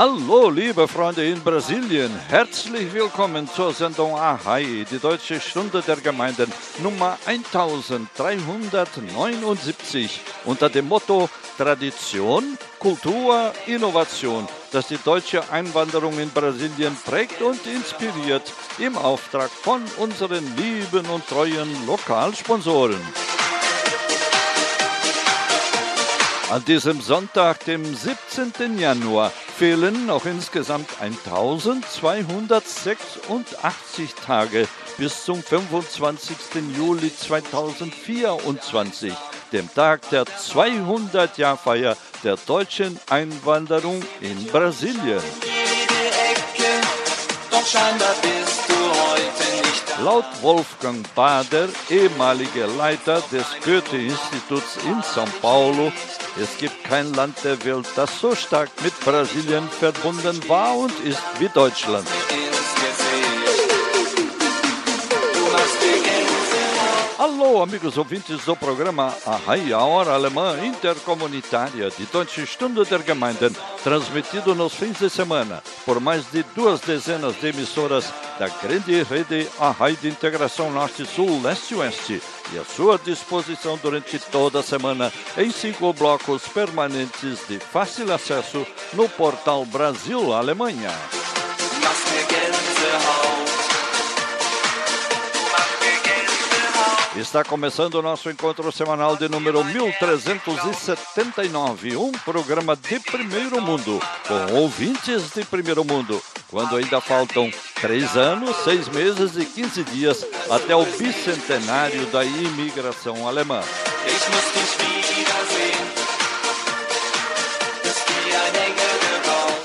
Hallo, liebe Freunde in Brasilien. Herzlich willkommen zur Sendung Ahai, die Deutsche Stunde der Gemeinden Nummer 1379 unter dem Motto Tradition, Kultur, Innovation, das die deutsche Einwanderung in Brasilien prägt und inspiriert im Auftrag von unseren lieben und treuen Lokalsponsoren. An diesem Sonntag, dem 17. Januar, fehlen noch insgesamt 1286 Tage bis zum 25. Juli 2024, dem Tag der 200-Jahr-Feier der deutschen Einwanderung in Brasilien. Doch scheinbar bist du heute. Laut Wolfgang Bader, ehemaliger Leiter des Goethe-Instituts in São Paulo, es gibt kein Land der Welt, das so stark mit Brasilien verbunden war und ist wie Deutschland. Alô, amigos ouvintes do programa Arrai, a Hora Alemã Intercomunitária de Deutsche Stunde der Gemeinden, transmitido nos fins de semana por mais de duas dezenas de emissoras da grande rede Arrai de Integração Norte-Sul, Leste-Oeste, e à sua disposição durante toda a semana em cinco blocos permanentes de fácil acesso no portal Brasil-Alemanha. Está começando o nosso encontro semanal de número 1379, um programa de primeiro mundo, com ouvintes de primeiro mundo, quando ainda faltam três anos, seis meses e 15 dias até o bicentenário da imigração alemã.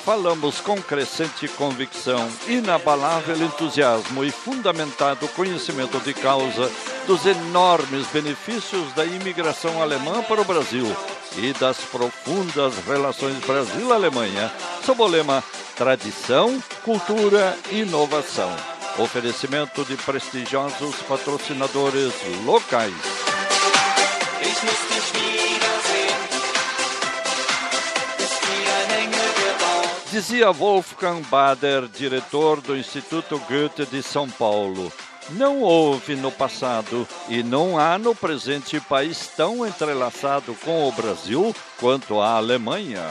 Falamos com crescente convicção, inabalável entusiasmo e fundamentado conhecimento de causa dos enormes benefícios da imigração alemã para o Brasil e das profundas relações Brasil-Alemanha, sob o lema Tradição, Cultura e Inovação. Oferecimento de prestigiosos patrocinadores locais. Dizia Wolfgang Bader, diretor do Instituto Goethe de São Paulo. Não houve no passado e não há no presente país tão entrelaçado com o Brasil quanto a Alemanha.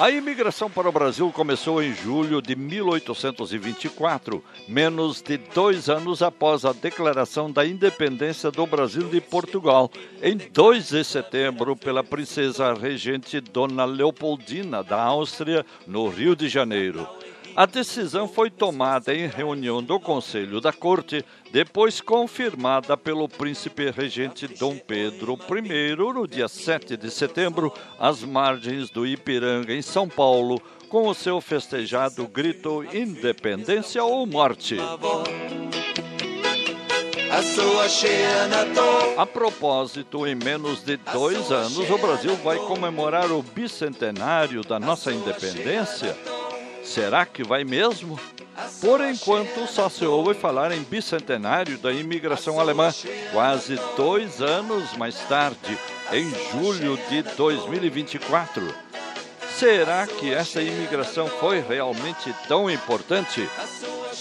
A imigração para o Brasil começou em julho de 1824, menos de dois anos após a declaração da independência do Brasil de Portugal, em 2 de setembro, pela princesa regente Dona Leopoldina da Áustria, no Rio de Janeiro. A decisão foi tomada em reunião do Conselho da Corte, depois confirmada pelo príncipe regente Dom Pedro I no dia 7 de setembro, às margens do Ipiranga, em São Paulo, com o seu festejado grito Independência ou Morte. A propósito, em menos de dois anos, o Brasil vai comemorar o bicentenário da nossa independência. Será que vai mesmo? Por enquanto, só se ouve falar em bicentenário da imigração alemã, quase dois anos mais tarde, em julho de 2024. Será que essa imigração foi realmente tão importante?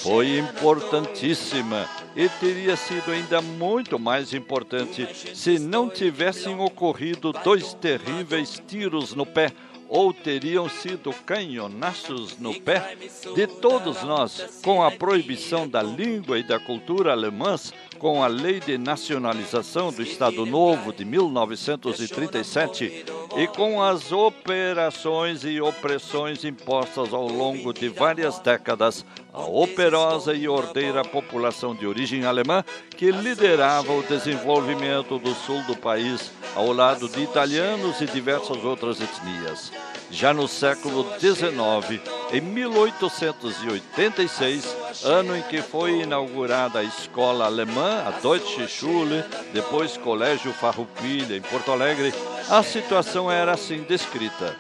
Foi importantíssima e teria sido ainda muito mais importante se não tivessem ocorrido dois terríveis tiros no pé ou teriam sido canhonaços no pé de todos nós, com a proibição da língua e da cultura alemãs, com a Lei de Nacionalização do Estado Novo de 1937 e com as operações e opressões impostas ao longo de várias décadas, a operosa e ordeira população de origem alemã que liderava o desenvolvimento do sul do país ao lado de italianos e diversas outras etnias. Já no século XIX, em 1886, ano em que foi inaugurada a escola alemã, a Deutsche Schule, depois Colégio Farroupilha, em Porto Alegre, a situação era assim descrita.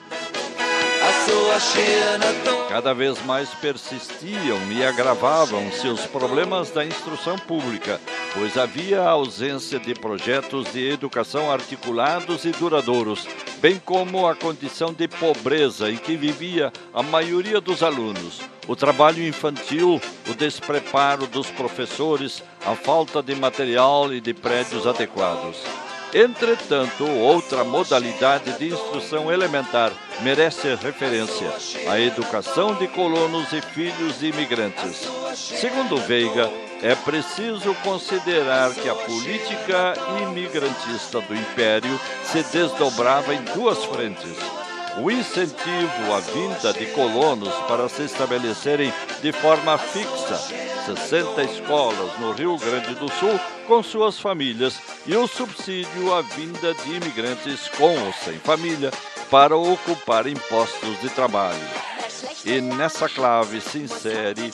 Cada vez mais persistiam e agravavam-se os problemas da instrução pública, pois havia ausência de projetos de educação articulados e duradouros, bem como a condição de pobreza em que vivia a maioria dos alunos, o trabalho infantil, o despreparo dos professores, a falta de material e de prédios adequados. Entretanto, outra modalidade de instrução elementar merece referência: a educação de colonos e filhos de imigrantes. Segundo Veiga, é preciso considerar que a política imigrantista do Império se desdobrava em duas frentes o incentivo à vinda de colonos para se estabelecerem de forma fixa, 60 escolas no Rio Grande do Sul com suas famílias e o subsídio à vinda de imigrantes com ou sem família para ocupar postos de trabalho. E nessa clave se insere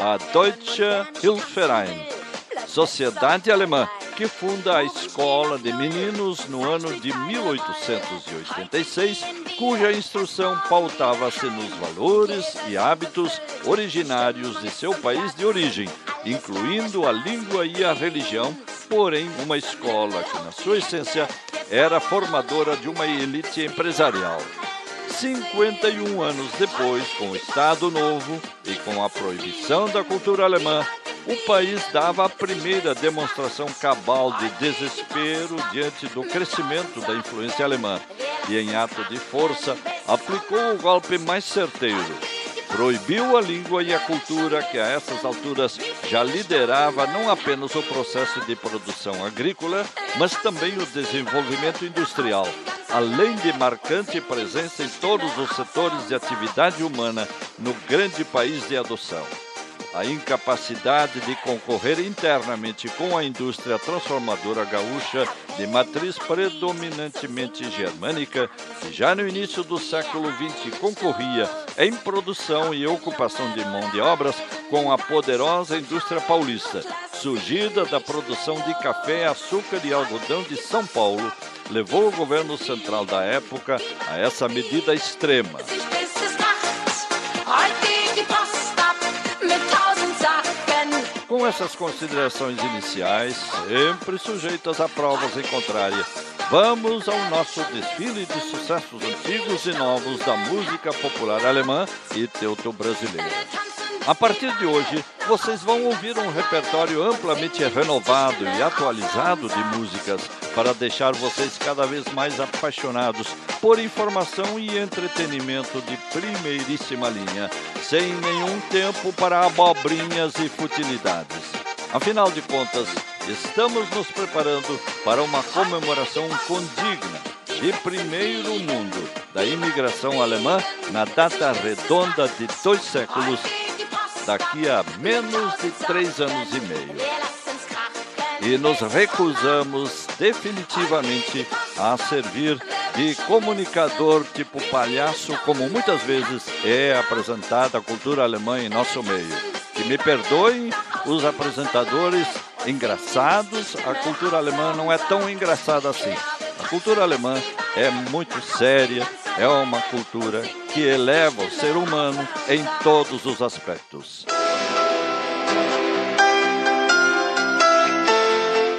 a Deutsche Hilfeverein, sociedade alemã que funda a Escola de Meninos no ano de 1886, cuja instrução pautava-se nos valores e hábitos originários de seu país de origem, incluindo a língua e a religião, porém uma escola que, na sua essência, era formadora de uma elite empresarial. 51 anos depois, com o Estado Novo e com a proibição da cultura alemã, o país dava a primeira demonstração cabal de desespero diante do crescimento da influência alemã e, em ato de força, aplicou o golpe mais certeiro. Proibiu a língua e a cultura que a essas alturas já liderava não apenas o processo de produção agrícola, mas também o desenvolvimento industrial, além de marcante presença em todos os setores de atividade humana no grande país de adoção a incapacidade de concorrer internamente com a indústria transformadora gaúcha de matriz predominantemente germânica, que já no início do século XX concorria em produção e ocupação de mão de obras com a poderosa indústria paulista, surgida da produção de café, açúcar e algodão de São Paulo, levou o governo central da época a essa medida extrema. Com essas considerações iniciais, sempre sujeitas a provas em contrária, vamos ao nosso desfile de sucessos antigos e novos da música popular alemã e teuto-brasileira. A partir de hoje, vocês vão ouvir um repertório amplamente renovado e atualizado de músicas para deixar vocês cada vez mais apaixonados por informação e entretenimento de primeiríssima linha, sem nenhum tempo para abobrinhas e futilidades. Afinal de contas, estamos nos preparando para uma comemoração condigna de primeiro mundo da imigração alemã na data redonda de dois séculos daqui a menos de três anos e meio. E nos recusamos definitivamente a servir de comunicador tipo palhaço, como muitas vezes é apresentada a cultura alemã em nosso meio. Que me perdoem os apresentadores engraçados, a cultura alemã não é tão engraçada assim. A cultura alemã é muito séria, é uma cultura que eleva o ser humano em todos os aspectos.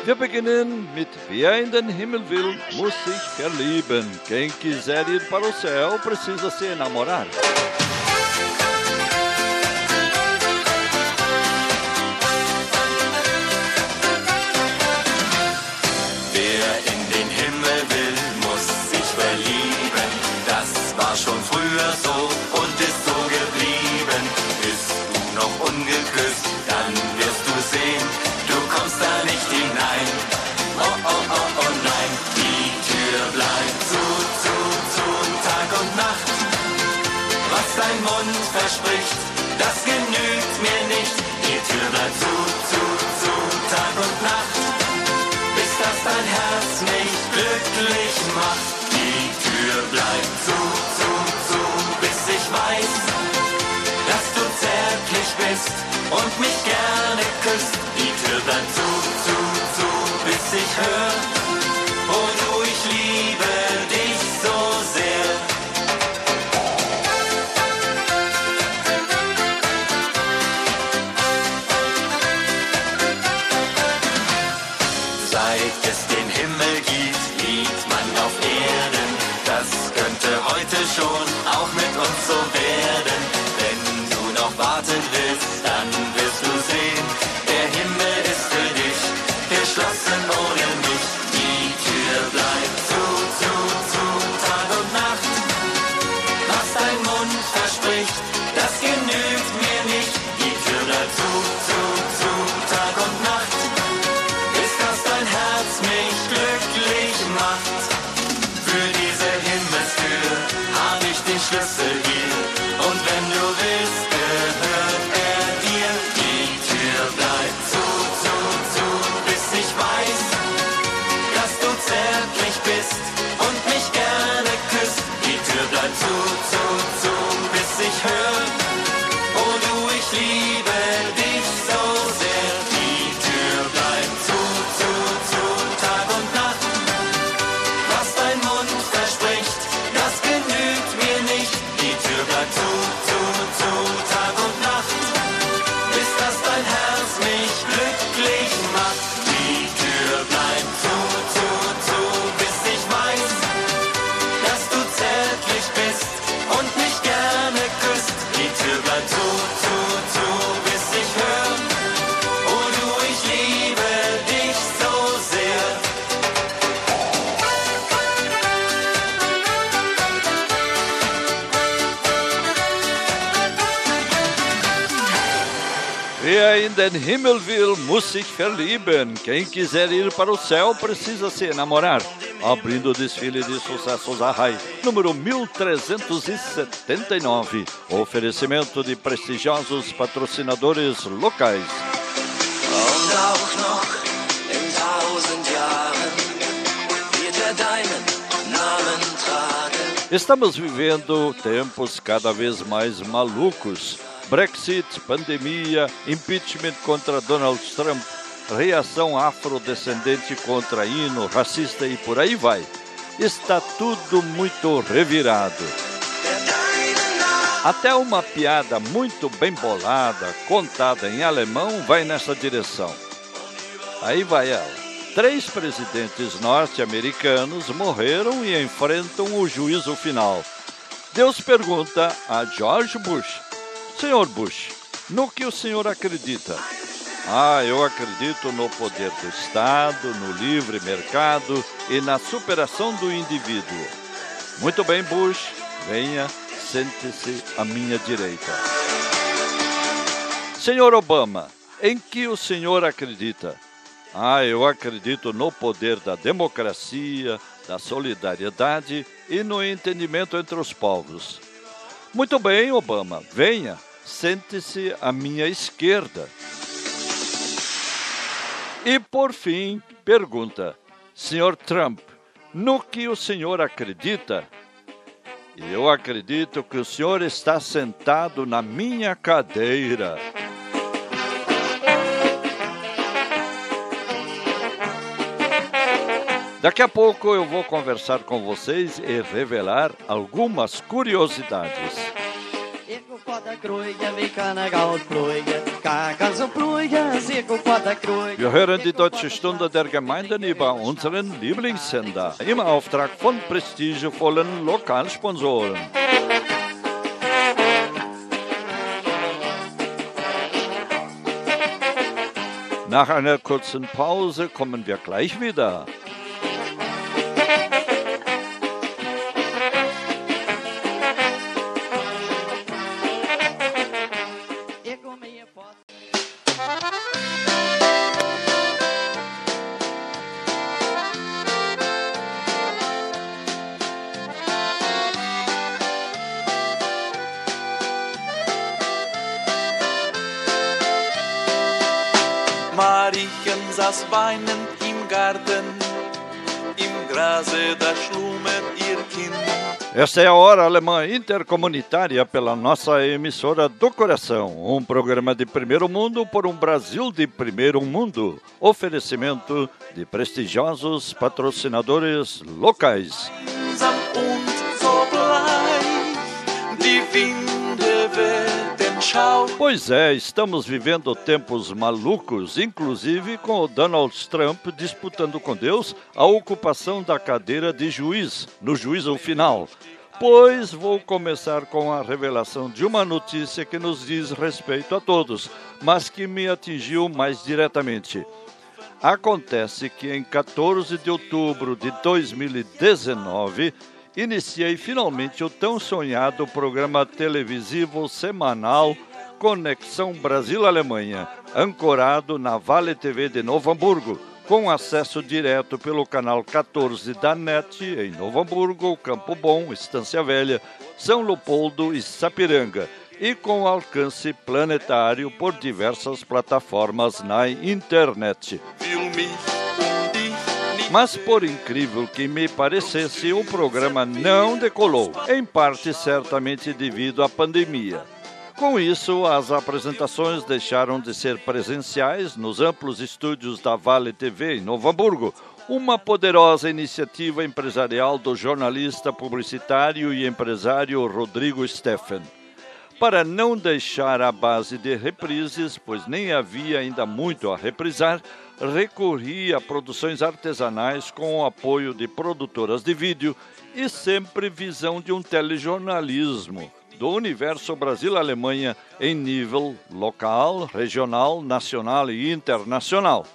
Wir beginnen mit Wer in den Himmel will, muss sich verlieben. Quem quiser ir para o céu precisa se enamorar. Mund verspricht, das genügt mir nicht. Die Tür bleibt zu, zu, zu, Tag und Nacht, bis das dein Herz mich glücklich macht. Die Tür bleibt zu, zu, zu, bis ich weiß, dass du zärtlich bist und mich gerne küsst. Die Tür bleibt zu, zu, zu, bis ich höre, oh du, ich liebe dich Himmel will, muss sich verlieben. Quem quiser ir para o céu precisa se enamorar. Abrindo o desfile de sucessos a RAI, número 1379. Oferecimento de prestigiosos patrocinadores locais. Estamos vivendo tempos cada vez mais malucos. Brexit, pandemia, impeachment contra Donald Trump, reação afrodescendente contra hino, racista e por aí vai. Está tudo muito revirado. Até uma piada muito bem bolada, contada em alemão, vai nessa direção. Aí vai ela. Três presidentes norte-americanos morreram e enfrentam o juízo final. Deus pergunta a George Bush: Senhor Bush, no que o senhor acredita? Ah, eu acredito no poder do Estado, no livre mercado e na superação do indivíduo. Muito bem, Bush, venha, sente-se à minha direita. Senhor Obama, em que o senhor acredita? Ah, eu acredito no poder da democracia, da solidariedade e no entendimento entre os povos. Muito bem, Obama, venha, sente-se à minha esquerda. E por fim, pergunta: Senhor Trump, no que o senhor acredita? Eu acredito que o senhor está sentado na minha cadeira. Daqui a pouco eu vou conversar com vocês e revelar algumas curiosidades. Cirkel vor der Kreuge, wie kann er Kreuge. Wir hören die Deutsche Stunde der Gemeinden über unseren Lieblingssender im Auftrag von prestigevollen Lokalsponsoren. Nach einer kurzen Pause kommen wir gleich wieder. Saß weinend im Garten, im Grase da schlummert ihr Kind. Esta é a Hora Alemã Intercomunitária pela nossa emissora do coração. Um programa de primeiro mundo por um Brasil de primeiro mundo. Oferecimento de prestigiosos patrocinadores locais. Die Winde schau. Pois é, estamos vivendo tempos malucos, inclusive com o Donald Trump disputando com Deus a ocupação da cadeira de juiz, no juízo final. Pois vou começar com a revelação de uma notícia que nos diz respeito a todos, mas que me atingiu mais diretamente. Acontece que em 14 de outubro de 2019 iniciei finalmente o tão sonhado programa televisivo semanal Conexão Brasil-Alemanha, ancorado na Vale TV de Novo Hamburgo, com acesso direto pelo canal 14 da NET em Novo Hamburgo, Campo Bom, Estância Velha, São Leopoldo e Sapiranga, e com alcance planetário por diversas plataformas na internet. Will Mas por incrível que me parecesse, o programa não decolou, em parte certamente devido à pandemia. Com isso, as apresentações deixaram de ser presenciais nos amplos estúdios da Vale TV em Novo Hamburgo, uma poderosa iniciativa empresarial do jornalista publicitário e empresário Rodrigo Steffen. Para não deixar a base de reprises, pois nem havia ainda muito a reprisar, recorri a produções artesanais com o apoio de produtoras de vídeo e sempre visão de um telejornalismo do universo Brasil-Alemanha em nível local, regional, nacional e internacional.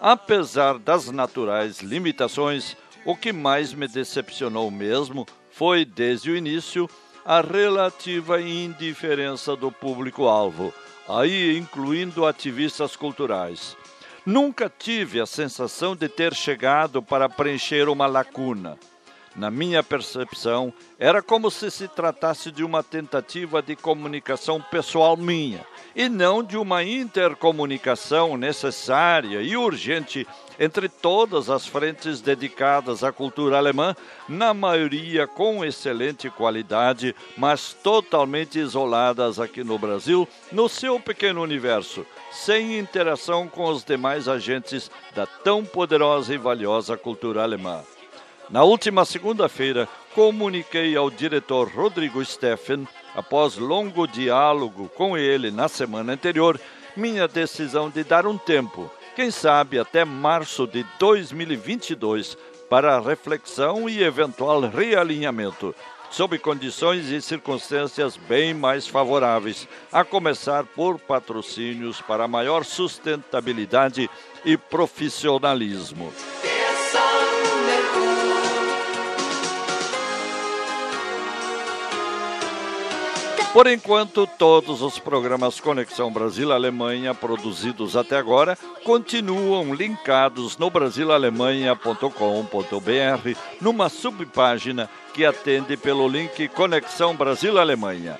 Apesar das naturais limitações, o que mais me decepcionou mesmo foi, desde o início, a relativa indiferença do público-alvo, aí incluindo ativistas culturais. Nunca tive a sensação de ter chegado para preencher uma lacuna. Na minha percepção, era como se se tratasse de uma tentativa de comunicação pessoal minha, e não de uma intercomunicação necessária e urgente entre todas as frentes dedicadas à cultura alemã, na maioria com excelente qualidade, mas totalmente isoladas aqui no Brasil, no seu pequeno universo, sem interação com os demais agentes da tão poderosa e valiosa cultura alemã. Na última segunda-feira, comuniquei ao diretor Rodrigo Steffen, após longo diálogo com ele na semana anterior, minha decisão de dar um tempo, quem sabe até março de 2022, para reflexão e eventual realinhamento, sob condições e circunstâncias bem mais favoráveis, a começar por patrocínios para maior sustentabilidade e profissionalismo. Por enquanto, todos os programas Conexão Brasil-Alemanha produzidos até agora continuam linkados no brasilalemanha.com.br numa subpágina que atende pelo link Conexão Brasil-Alemanha.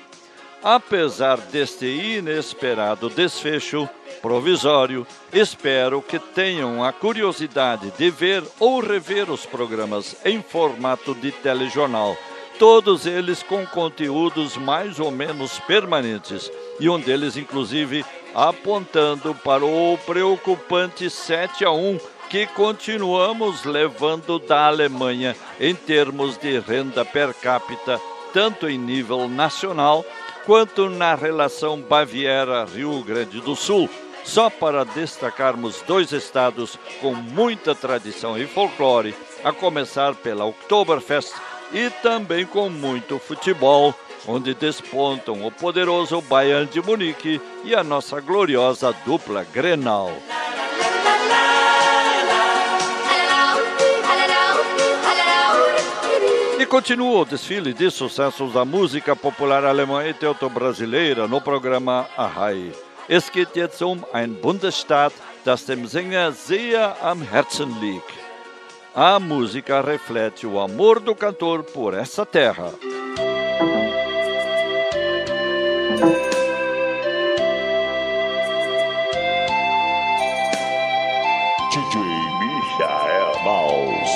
Apesar deste inesperado desfecho provisório, espero que tenham a curiosidade de ver ou rever os programas em formato de telejornal todos eles com conteúdos mais ou menos permanentes, e um deles, inclusive, apontando para o preocupante 7 a 1 que continuamos levando da Alemanha em termos de renda per capita, tanto em nível nacional quanto na relação Baviera-Rio Grande do Sul. Só para destacarmos dois estados com muita tradição e folclore, a começar pela Oktoberfest e também com muito futebol, onde despontam o poderoso Bayern de Munique e a nossa gloriosa dupla Grenal. E continua o desfile de sucessos da música popular alemã e teuto-brasileira no programa Ahai. Es geht jetzt um ein Bundesstaat, das dem Sänger sehr am Herzen liegt. A música reflete o amor do cantor por essa terra. DJ Michael Maus.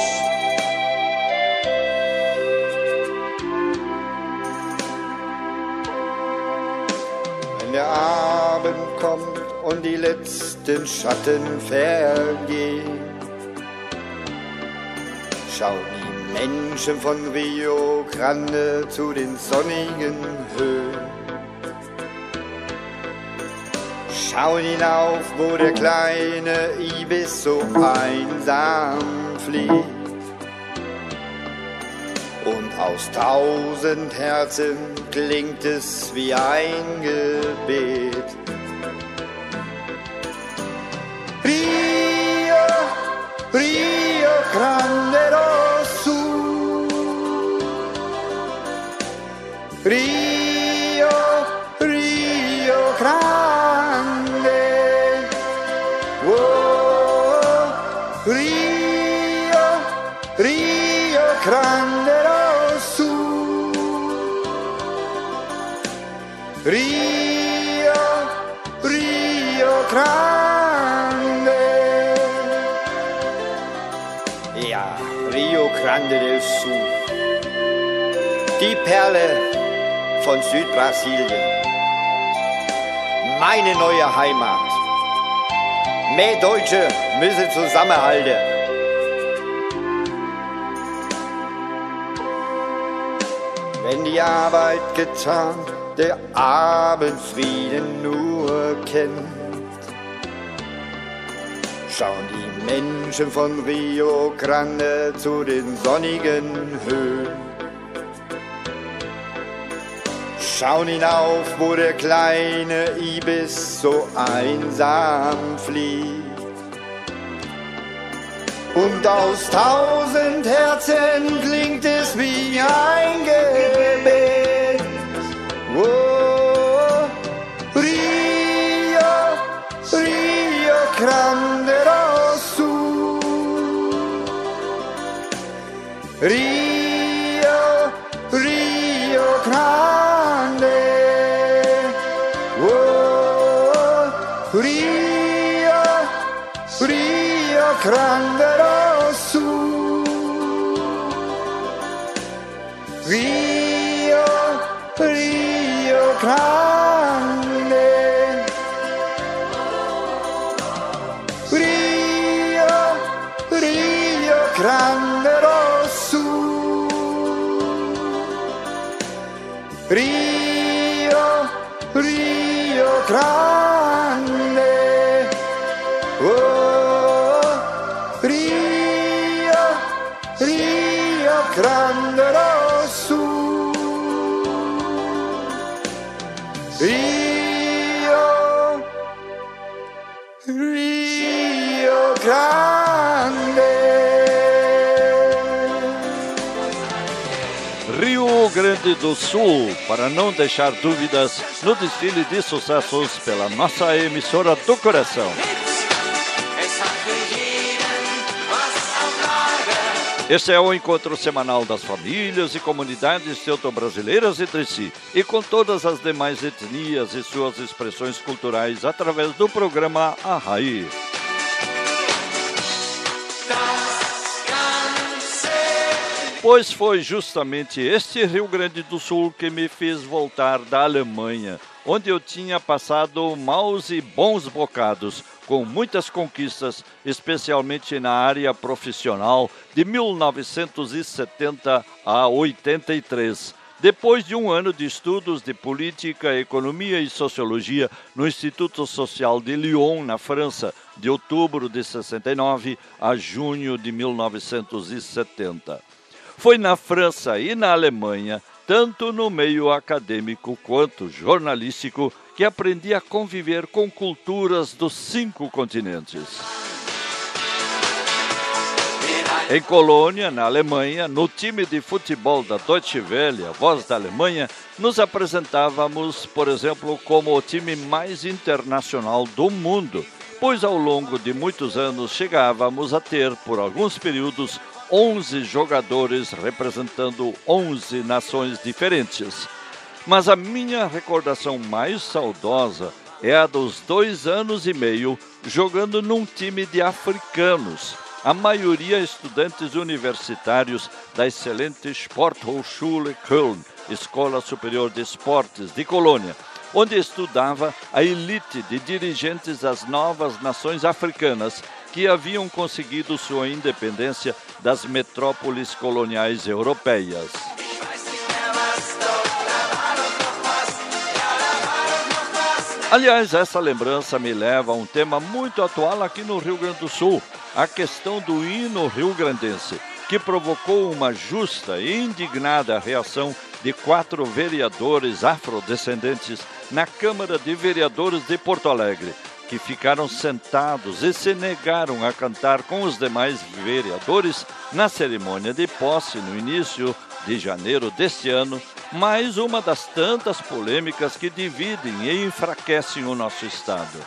Wenn der Abend kommt und die letzten Schatten vergehen, schauen die Menschen von Rio Grande zu den sonnigen Höhen. Schauen hinauf, wo der kleine Ibis so einsam fliegt. Und aus tausend Herzen klingt es wie ein Gebet. Rio, Rio Grande Die Perle von Südbrasilien. Meine neue Heimat. Mehr Deutsche müssen zusammenhalten. Wenn die Arbeit getan, der Abendfrieden nur kennt. Schauen die Menschen von Rio Grande zu den sonnigen Höhen. Schauen hinauf, wo der kleine Ibis so einsam fliegt. Und aus tausend Herzen klingt es wie ein Gebet. Oh, Rio, Rio Grande Sul. Rio, do Sul, para não deixar dúvidas, no desfile de sucessos pela nossa emissora do coração. Este é o encontro semanal das famílias e comunidades teuto-brasileiras entre si e com todas as demais etnias e suas expressões culturais através do programa Arraí. Pois foi justamente este Rio Grande do Sul que me fez voltar da Alemanha, onde eu tinha passado maus e bons bocados, com muitas conquistas, especialmente na área profissional, de 1970 a 83. Depois de um ano de estudos de política, economia e sociologia no Instituto Social de Lyon, na França, de outubro de 69 a junho de 1970. Foi na França e na Alemanha, tanto no meio acadêmico quanto jornalístico, que aprendi a conviver com culturas dos cinco continentes. Em Colônia, na Alemanha, no time de futebol da Deutsche Welle, a voz da Alemanha, nos apresentávamos, por exemplo, como o time mais internacional do mundo, pois ao longo de muitos anos chegávamos a ter, por alguns períodos, 11 jogadores representando 11 nações diferentes. Mas a minha recordação mais saudosa é a dos dois anos e meio jogando num time de africanos, a maioria estudantes universitários da excelente Sporthochschule Köln, Escola Superior de Esportes de Colônia, onde estudava a elite de dirigentes das novas nações africanas que haviam conseguido sua independência das metrópoles coloniais europeias. Aliás, essa lembrança me leva a um tema muito atual aqui no Rio Grande do Sul, a questão do hino rio-grandense, que provocou uma justa e indignada reação de quatro vereadores afrodescendentes na Câmara de Vereadores de Porto Alegre, que ficaram sentados e se negaram a cantar com os demais vereadores na cerimônia de posse no início de janeiro deste ano, mais uma das tantas polêmicas que dividem e enfraquecem o nosso Estado.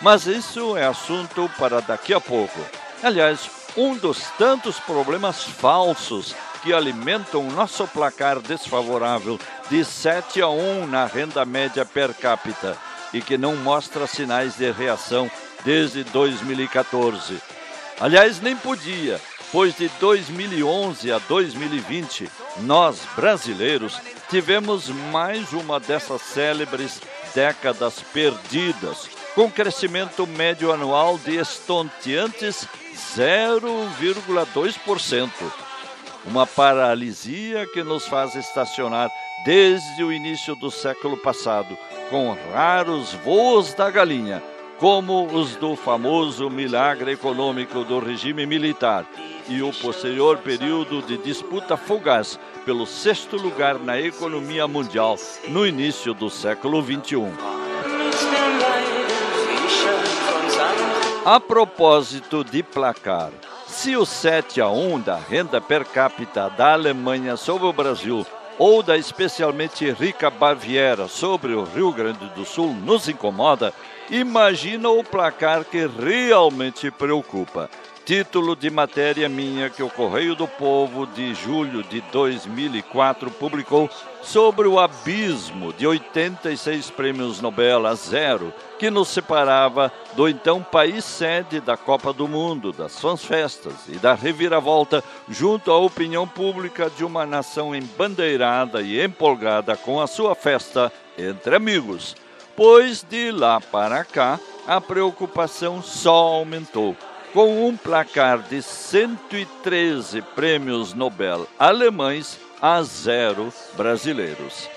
Mas isso é assunto para daqui a pouco. Aliás, um dos tantos problemas falsos que alimentam o nosso placar desfavorável de 7 a 1 na renda média per capita e que não mostra sinais de reação desde 2014. Aliás, nem podia, pois de 2011 a 2020, nós, brasileiros, tivemos mais uma dessas célebres décadas perdidas, com crescimento médio anual de estonteantes 0,2%. Uma paralisia que nos faz estacionar desde o início do século passado, com raros voos da galinha, como os do famoso milagre econômico do regime militar e o posterior período de disputa fugaz pelo sexto lugar na economia mundial no início do século XXI. A propósito de placar, se o 7 a 1 da renda per capita da Alemanha sobre o Brasil ou da especialmente rica Baviera sobre o Rio Grande do Sul nos incomoda, imagina o placar que realmente preocupa. Título de matéria minha que o Correio do Povo de julho de 2004 publicou sobre o abismo de 86 prêmios Nobel a zero que nos separava do então país sede da Copa do Mundo, das suas festas e da reviravolta junto à opinião pública de uma nação embandeirada e empolgada com a sua festa entre amigos. Pois de lá para cá a preocupação só aumentou com um placar de 113 prêmios Nobel alemães a zero brasileiros.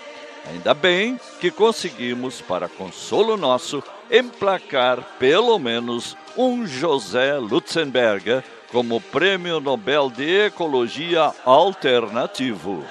Ainda bem que conseguimos, para consolo nosso, emplacar pelo menos um José Lutzenberger como Prêmio Nobel de Ecologia Alternativo.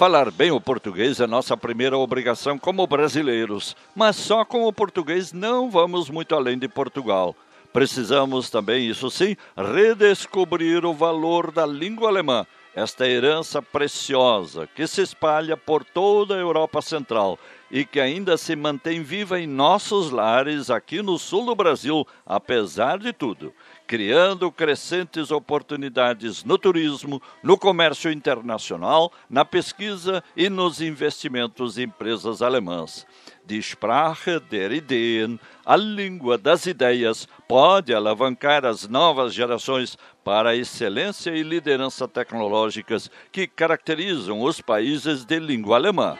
Falar bem o português é nossa primeira obrigação como brasileiros, mas só com o português não vamos muito além de Portugal. Precisamos também, isso sim, redescobrir o valor da língua alemã, esta herança preciosa que se espalha por toda a Europa Central e que ainda se mantém viva em nossos lares aqui no sul do Brasil, apesar de tudo criando crescentes oportunidades no turismo, no comércio internacional, na pesquisa e nos investimentos em empresas alemãs. Die Sprache der Ideen, a língua das ideias, pode alavancar as novas gerações para a excelência e liderança tecnológicas que caracterizam os países de língua alemã.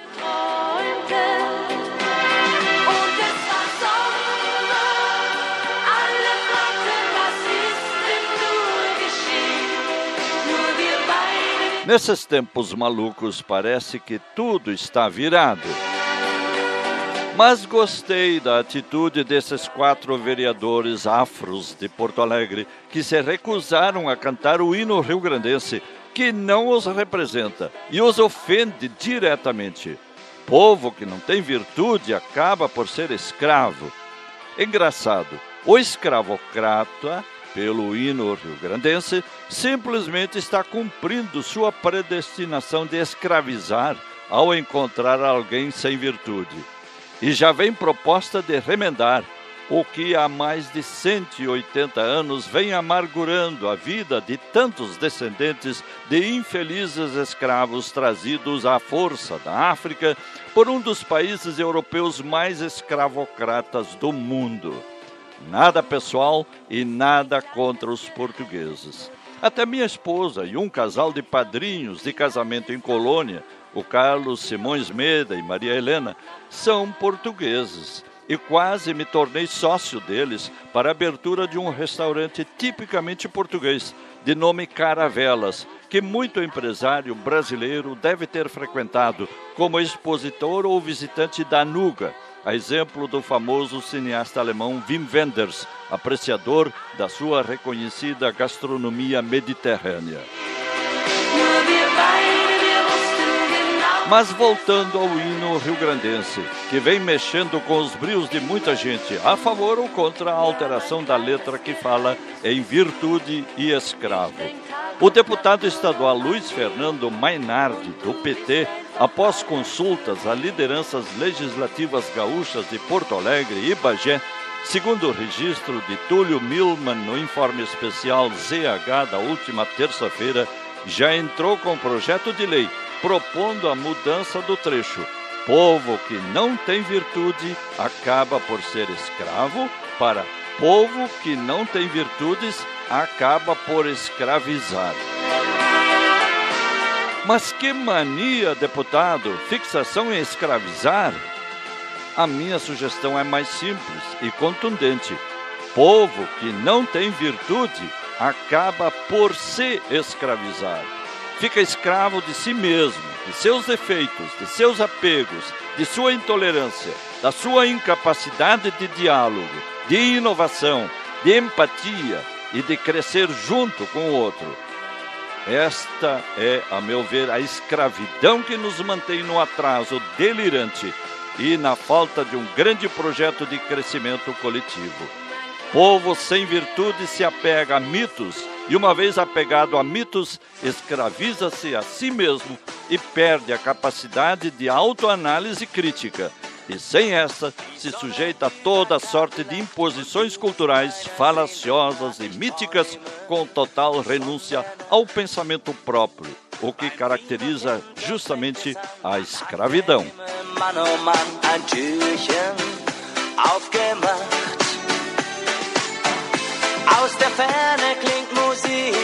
Nesses tempos malucos, parece que tudo está virado. Mas gostei da atitude desses quatro vereadores afros de Porto Alegre que se recusaram a cantar o hino rio-grandense, que não os representa e os ofende diretamente. Povo que não tem virtude acaba por ser escravo. Engraçado, o escravocrata pelo hino rio-grandense, simplesmente está cumprindo sua predestinação de escravizar ao encontrar alguém sem virtude. E já vem proposta de remendar, o que há mais de 180 anos vem amargurando a vida de tantos descendentes de infelizes escravos trazidos à força da África por um dos países europeus mais escravocratas do mundo. Nada pessoal e nada contra os portugueses. Até minha esposa e um casal de padrinhos de casamento em Colônia, o Carlos Simões Meda e Maria Helena, são portugueses e quase me tornei sócio deles para a abertura de um restaurante tipicamente português, de nome Caravelas, que muito empresário brasileiro deve ter frequentado como expositor ou visitante da Nuga, a exemplo do famoso cineasta alemão Wim Wenders, apreciador da sua reconhecida gastronomia mediterrânea. Mas voltando ao hino rio-grandense, que vem mexendo com os brios de muita gente, a favor ou contra a alteração da letra que fala em virtude e escravo. O deputado estadual Luiz Fernando Mainardi, do PT, após consultas a lideranças legislativas gaúchas de Porto Alegre e Bagé, segundo o registro de Túlio Milman no informe especial ZH da última terça-feira, já entrou com projeto de lei propondo a mudança do trecho. Povo que não tem virtude acaba por ser escravo, para povo que não tem virtudes acaba por escravizar. Mas que mania, deputado! Fixação em escravizar? A minha sugestão é mais simples e contundente. Povo que não tem virtude acaba por se escravizar fica escravo de si mesmo, de seus defeitos, de seus apegos, de sua intolerância, da sua incapacidade de diálogo, de inovação, de empatia e de crescer junto com o outro. Esta é, a meu ver, a escravidão que nos mantém no atraso delirante e na falta de um grande projeto de crescimento coletivo. Povo sem virtude se apega a mitos e, uma vez apegado a mitos, escraviza-se a si mesmo e perde a capacidade de autoanálise crítica. E sem essa, se sujeita a toda sorte de imposições culturais falaciosas e míticas, com total renúncia ao pensamento próprio, o que caracteriza justamente a escravidão. Aus der Ferne klingt Musik.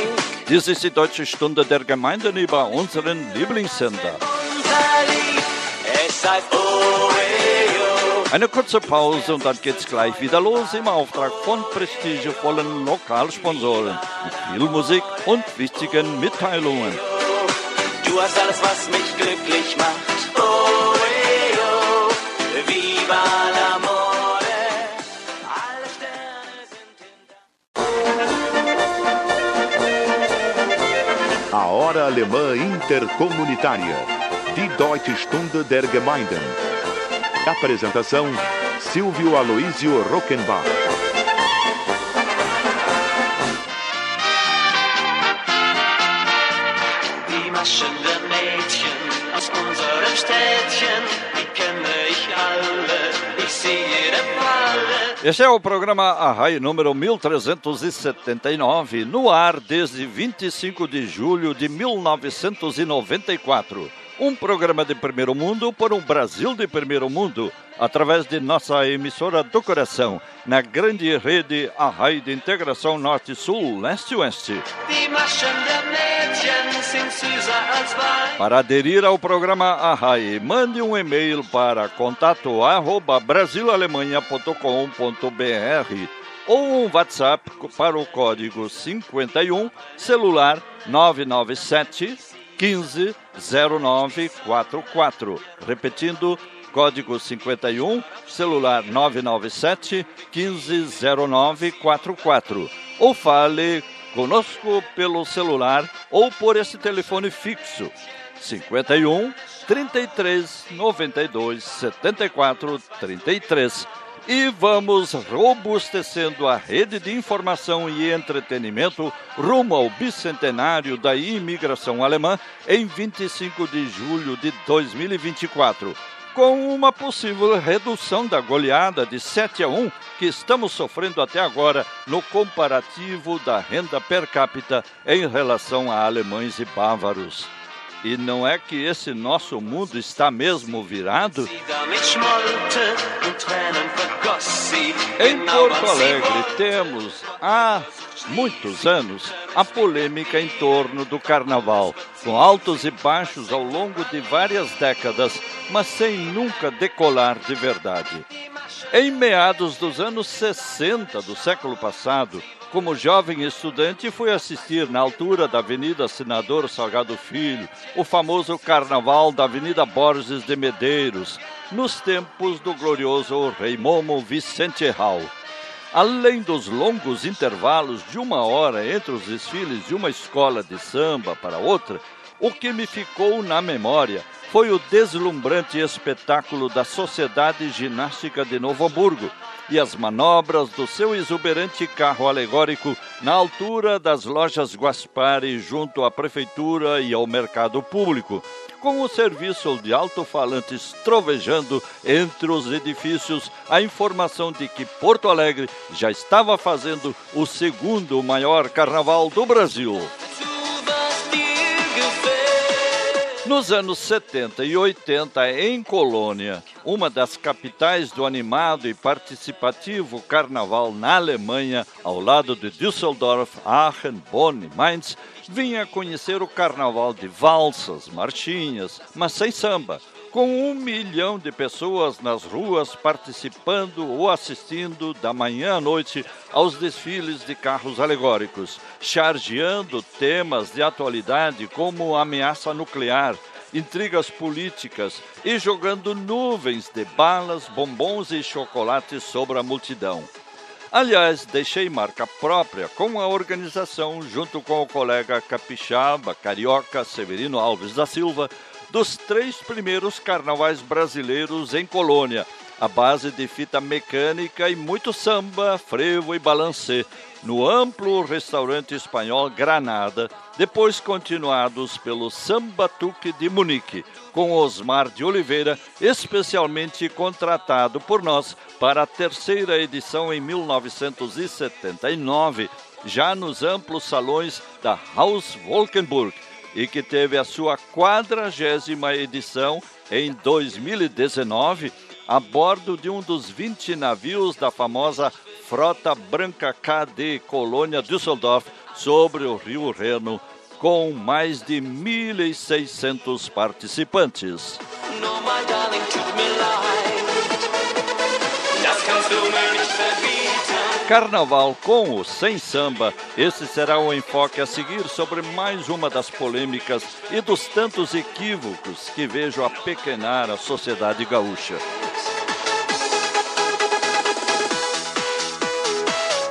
Dies ist die Deutsche Stunde der Gemeinden über unseren Lieblingssender. Eine kurze Pause und dann geht's gleich wieder los im Auftrag von prestigevollen Lokalsponsoren mit viel Musik und wichtigen Mitteilungen. Du hast alles, was mich glücklich macht. Hora Alemã Intercomunitária. Die Deutsche Stunde der Gemeinden. Apresentação: Silvio Aloísio Rockenbach. Este é o programa Arrai número 1379, no ar desde 25 de julho de 1994. Um programa de primeiro mundo por um Brasil de primeiro mundo, através de nossa emissora do coração, na grande rede Arrai de Integração Norte-Sul, Leste-Oeste. Para aderir ao programa Arrai, mande um e-mail para contato arroba brasilalemanha.com.br ou um WhatsApp para o código 51 celular 997 15 0944. Repetindo, código 51, celular 997 15 0944. Ou fale conosco pelo celular ou por esse telefone fixo 51 33 92 74 33 e vamos robustecendo a rede de informação e entretenimento rumo ao bicentenário da imigração alemã em 25 de julho de 2024. com uma possível redução da goleada de 7 a 1 que estamos sofrendo até agora no comparativo da renda per capita em relação a alemães e bávaros. E não é que esse nosso mundo está mesmo virado? Em Porto Alegre temos há muitos anos a polêmica em torno do carnaval, com altos e baixos ao longo de várias décadas, mas sem nunca decolar de verdade. Em meados dos anos 60 do século passado, como jovem estudante, fui assistir na altura da Avenida Senador Salgado Filho, o famoso Carnaval da Avenida Borges de Medeiros, nos tempos do glorioso Rei Momo Vicente Hall. Além dos longos intervalos de uma hora entre os desfiles de uma escola de samba para outra, o que me ficou na memória foi o deslumbrante espetáculo da Sociedade Ginástica de Novo Hamburgo e as manobras do seu exuberante carro alegórico na altura das lojas Guaspari junto à prefeitura e ao mercado público, com o serviço de alto-falantes trovejando entre os edifícios a informação de que Porto Alegre já estava fazendo o segundo maior carnaval do Brasil. Nos anos 70 e 80, em Colônia, uma das capitais do animado e participativo carnaval na Alemanha, ao lado de Düsseldorf, Aachen, Bonn e Mainz, vinha conhecer o carnaval de valsas, marchinhas, mas sem samba, com um milhão de pessoas nas ruas participando ou assistindo da manhã à noite aos desfiles de carros alegóricos, chargeando temas de atualidade como ameaça nuclear, intrigas políticas e jogando nuvens de balas, bombons e chocolates sobre a multidão. Aliás, deixei marca própria com a organização, junto com o colega capixaba, carioca Severino Alves da Silva, dos três primeiros carnavais brasileiros em Colônia, à base de fita mecânica e muito samba, frevo e balancê, no amplo restaurante espanhol Granada, depois continuados pelo Sambatuque de Munique, com Osmar de Oliveira, especialmente contratado por nós para a terceira edição em 1979, já nos amplos salões da Haus Wolkenburg, e que teve a sua quadragésima edição em 2019 a bordo de um dos 20 navios da famosa Frota Branca KD Colônia Düsseldorf sobre o Rio Reno, com mais de 1.600 participantes. No, Carnaval com ou sem samba, esse será o enfoque a seguir sobre mais uma das polêmicas e dos tantos equívocos que vejo apequenar a sociedade gaúcha.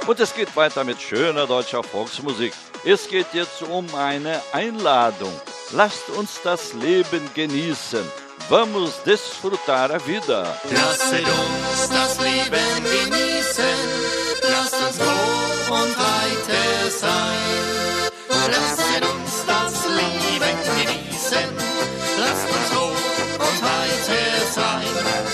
Und es geht weiter mit schöner deutscher Volksmusik. Es geht jetzt um eine Einladung. Lasst uns das Leben genießen. Vamos desfrutar a vida. Lasst uns das Leben genießen. Lasst uns froh und heiter sein. Lasst uns das Leben genießen. Lasst uns froh und heiter sein.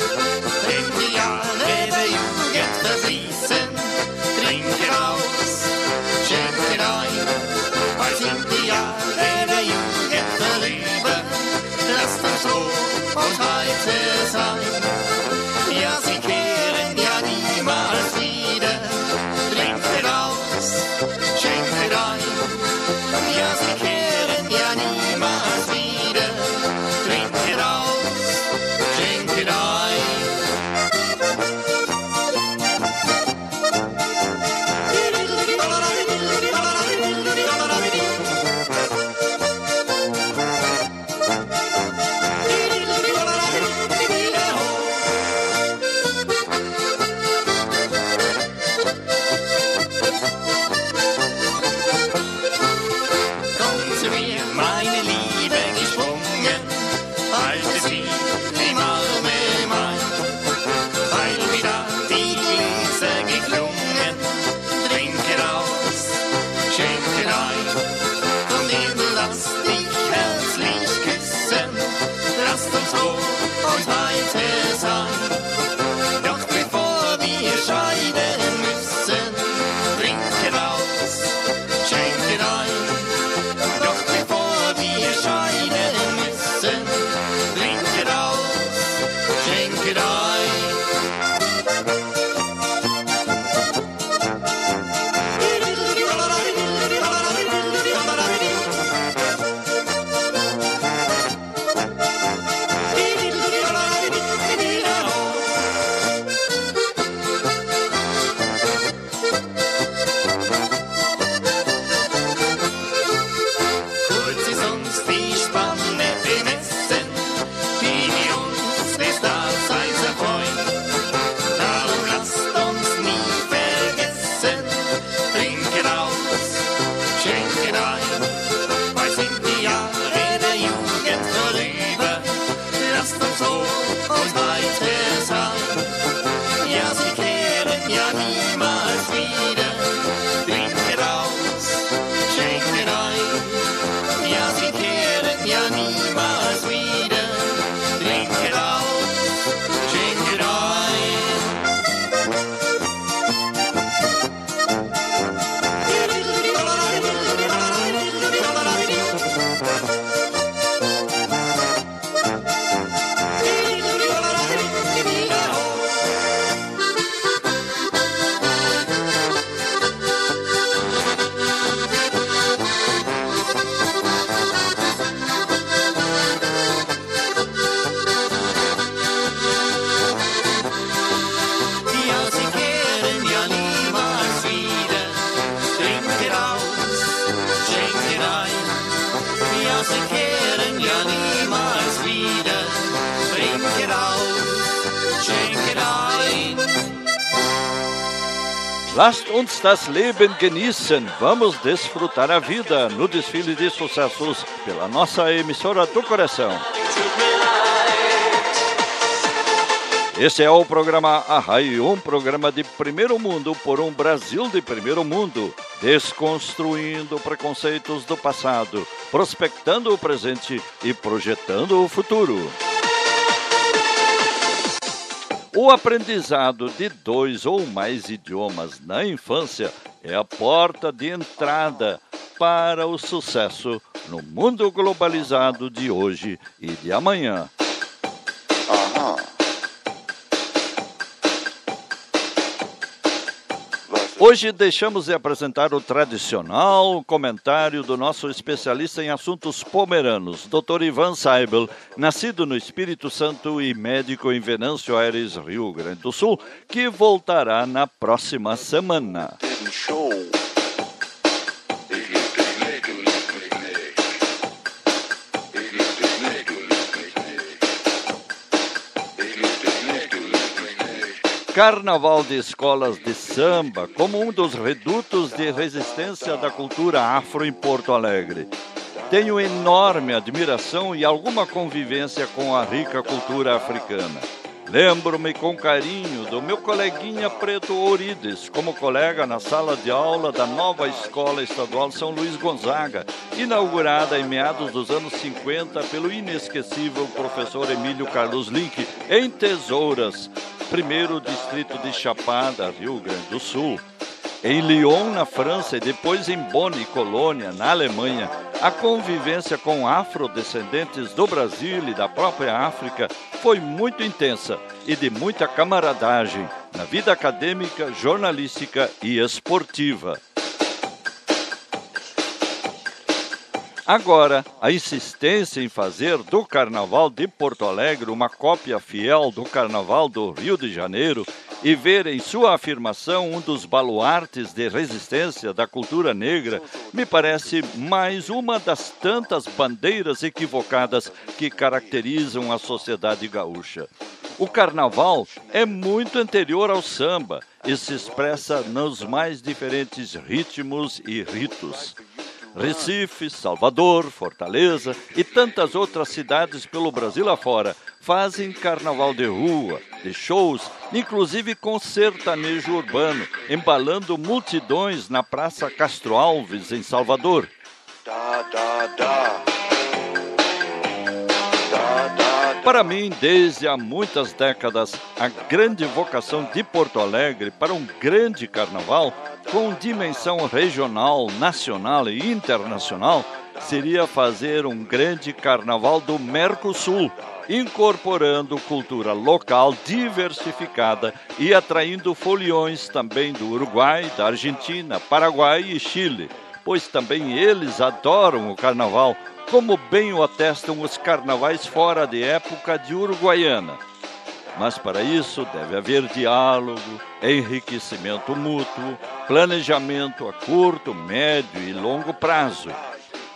Leben genießen. Vamos desfrutar a vida no desfile de sucessos pela nossa emissora do coração. Esse é o programa Arrai, um programa de primeiro mundo por um Brasil de primeiro mundo, desconstruindo preconceitos do passado, prospectando o presente e projetando o futuro. O aprendizado de dois ou mais idiomas na infância é a porta de entrada para o sucesso no mundo globalizado de hoje e de amanhã. Hoje deixamos de apresentar o tradicional comentário do nosso especialista em assuntos pomeranos, Dr. Ivan Seibel, nascido no Espírito Santo e médico em Venâncio Aires, Rio Grande do Sul, que voltará na próxima semana. Carnaval de escolas de samba como um dos redutos de resistência da cultura afro em Porto Alegre. Tenho enorme admiração e alguma convivência com a rica cultura africana. Lembro-me com carinho do meu coleguinha Preto Orides, como colega na sala de aula da nova Escola Estadual São Luís Gonzaga, inaugurada em meados dos anos 50 pelo inesquecível professor Emílio Carlos Link, em Tesouras, primeiro distrito de Chapada, Rio Grande do Sul. Em Lyon, na França, e depois em Bonn e Colônia, na Alemanha, a convivência com afrodescendentes do Brasil e da própria África foi muito intensa e de muita camaradagem na vida acadêmica, jornalística e esportiva. Agora, a insistência em fazer do Carnaval de Porto Alegre uma cópia fiel do Carnaval do Rio de Janeiro e ver em sua afirmação um dos baluartes de resistência da cultura negra me parece mais uma das tantas bandeiras equivocadas que caracterizam a sociedade gaúcha. O carnaval é muito anterior ao samba e se expressa nos mais diferentes ritmos e ritos. Recife, Salvador, Fortaleza e tantas outras cidades pelo Brasil afora fazem carnaval de rua, de shows, inclusive com sertanejo urbano, embalando multidões na Praça Castro Alves, em Salvador. Da, da, da. Para mim, desde há muitas décadas, a grande vocação de Porto Alegre para um grande carnaval com dimensão regional, nacional e internacional seria fazer um grande carnaval do Mercosul, incorporando cultura local diversificada e atraindo foliões também do Uruguai, da Argentina, Paraguai e Chile, pois também eles adoram o carnaval, como bem o atestam os carnavais fora de época de Uruguaiana. Mas para isso deve haver diálogo, enriquecimento mútuo, planejamento a curto, médio e longo prazo.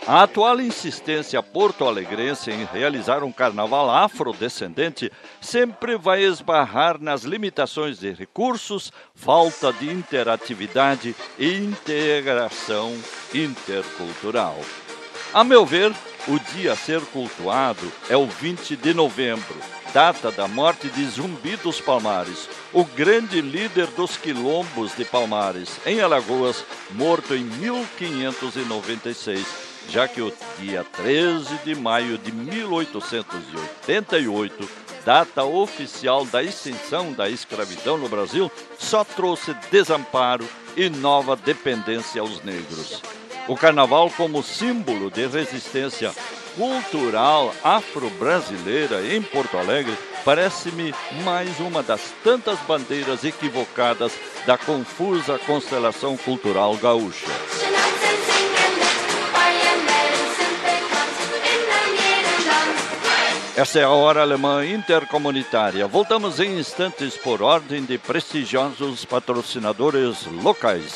A atual insistência porto-alegrense em realizar um carnaval afrodescendente sempre vai esbarrar nas limitações de recursos, falta de interatividade e integração intercultural. A meu ver, o dia a ser cultuado é o 20 de novembro, data da morte de Zumbi dos Palmares, o grande líder dos quilombos de Palmares, em Alagoas, morto em 1596, já que o dia 13 de maio de 1888, data oficial da extinção da escravidão no Brasil, só trouxe desamparo e nova dependência aos negros. O carnaval, como símbolo de resistência cultural afro-brasileira em Porto Alegre parece-me mais uma das tantas bandeiras equivocadas da confusa constelação cultural gaúcha. Essa é a Hora Alemã Intercomunitária. Voltamos em instantes por ordem de prestigiosos patrocinadores locais.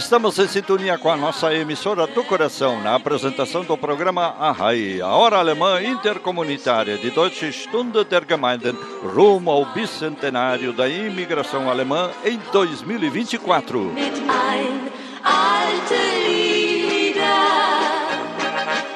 Estamos em sintonia com a nossa emissora do coração na apresentação do programa Ahai, a hora alemã intercomunitária de Deutsche Stunde der Gemeinden, rumo ao bicentenário da imigração alemã em 2024. mit ein alte Lieder,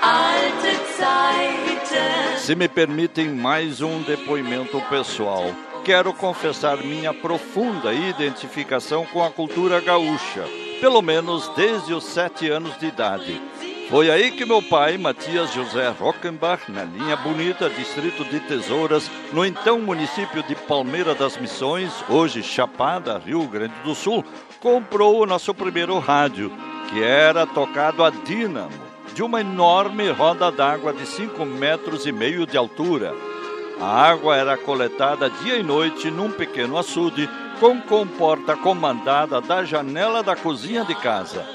alte Zeiten. Se me permitem mais um depoimento pessoal, quero confessar minha profunda identificação com a cultura gaúcha, pelo menos desde os sete anos de idade. Foi aí que meu pai, Matias José Rockenbach, na linha bonita, distrito de Tesouras, no então município de Palmeira das Missões, hoje Chapada, Rio Grande do Sul, comprou o nosso primeiro rádio, que era tocado a dínamo, de uma enorme roda d'água de 5 metros e meio de altura. A água era coletada dia e noite num pequeno açude com comporta comandada da janela da cozinha de casa.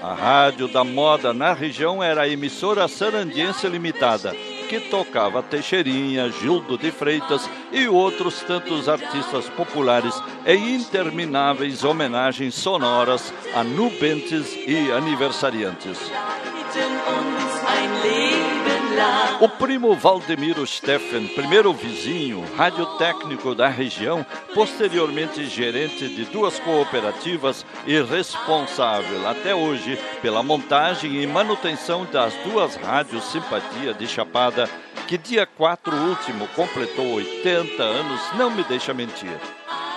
A rádio da moda na região era a emissora Sarandiense Limitada, que tocava Teixeirinha, Gildo de Freitas e outros tantos artistas populares em intermináveis homenagens sonoras a nubentes e aniversariantes. O primo Valdemiro Steffen, primeiro vizinho, radiotécnico da região, posteriormente gerente de duas cooperativas e responsável até hoje pela montagem e manutenção das duas rádios Simpatia de Chapada, que dia 4 último completou 80 anos, não me deixa mentir.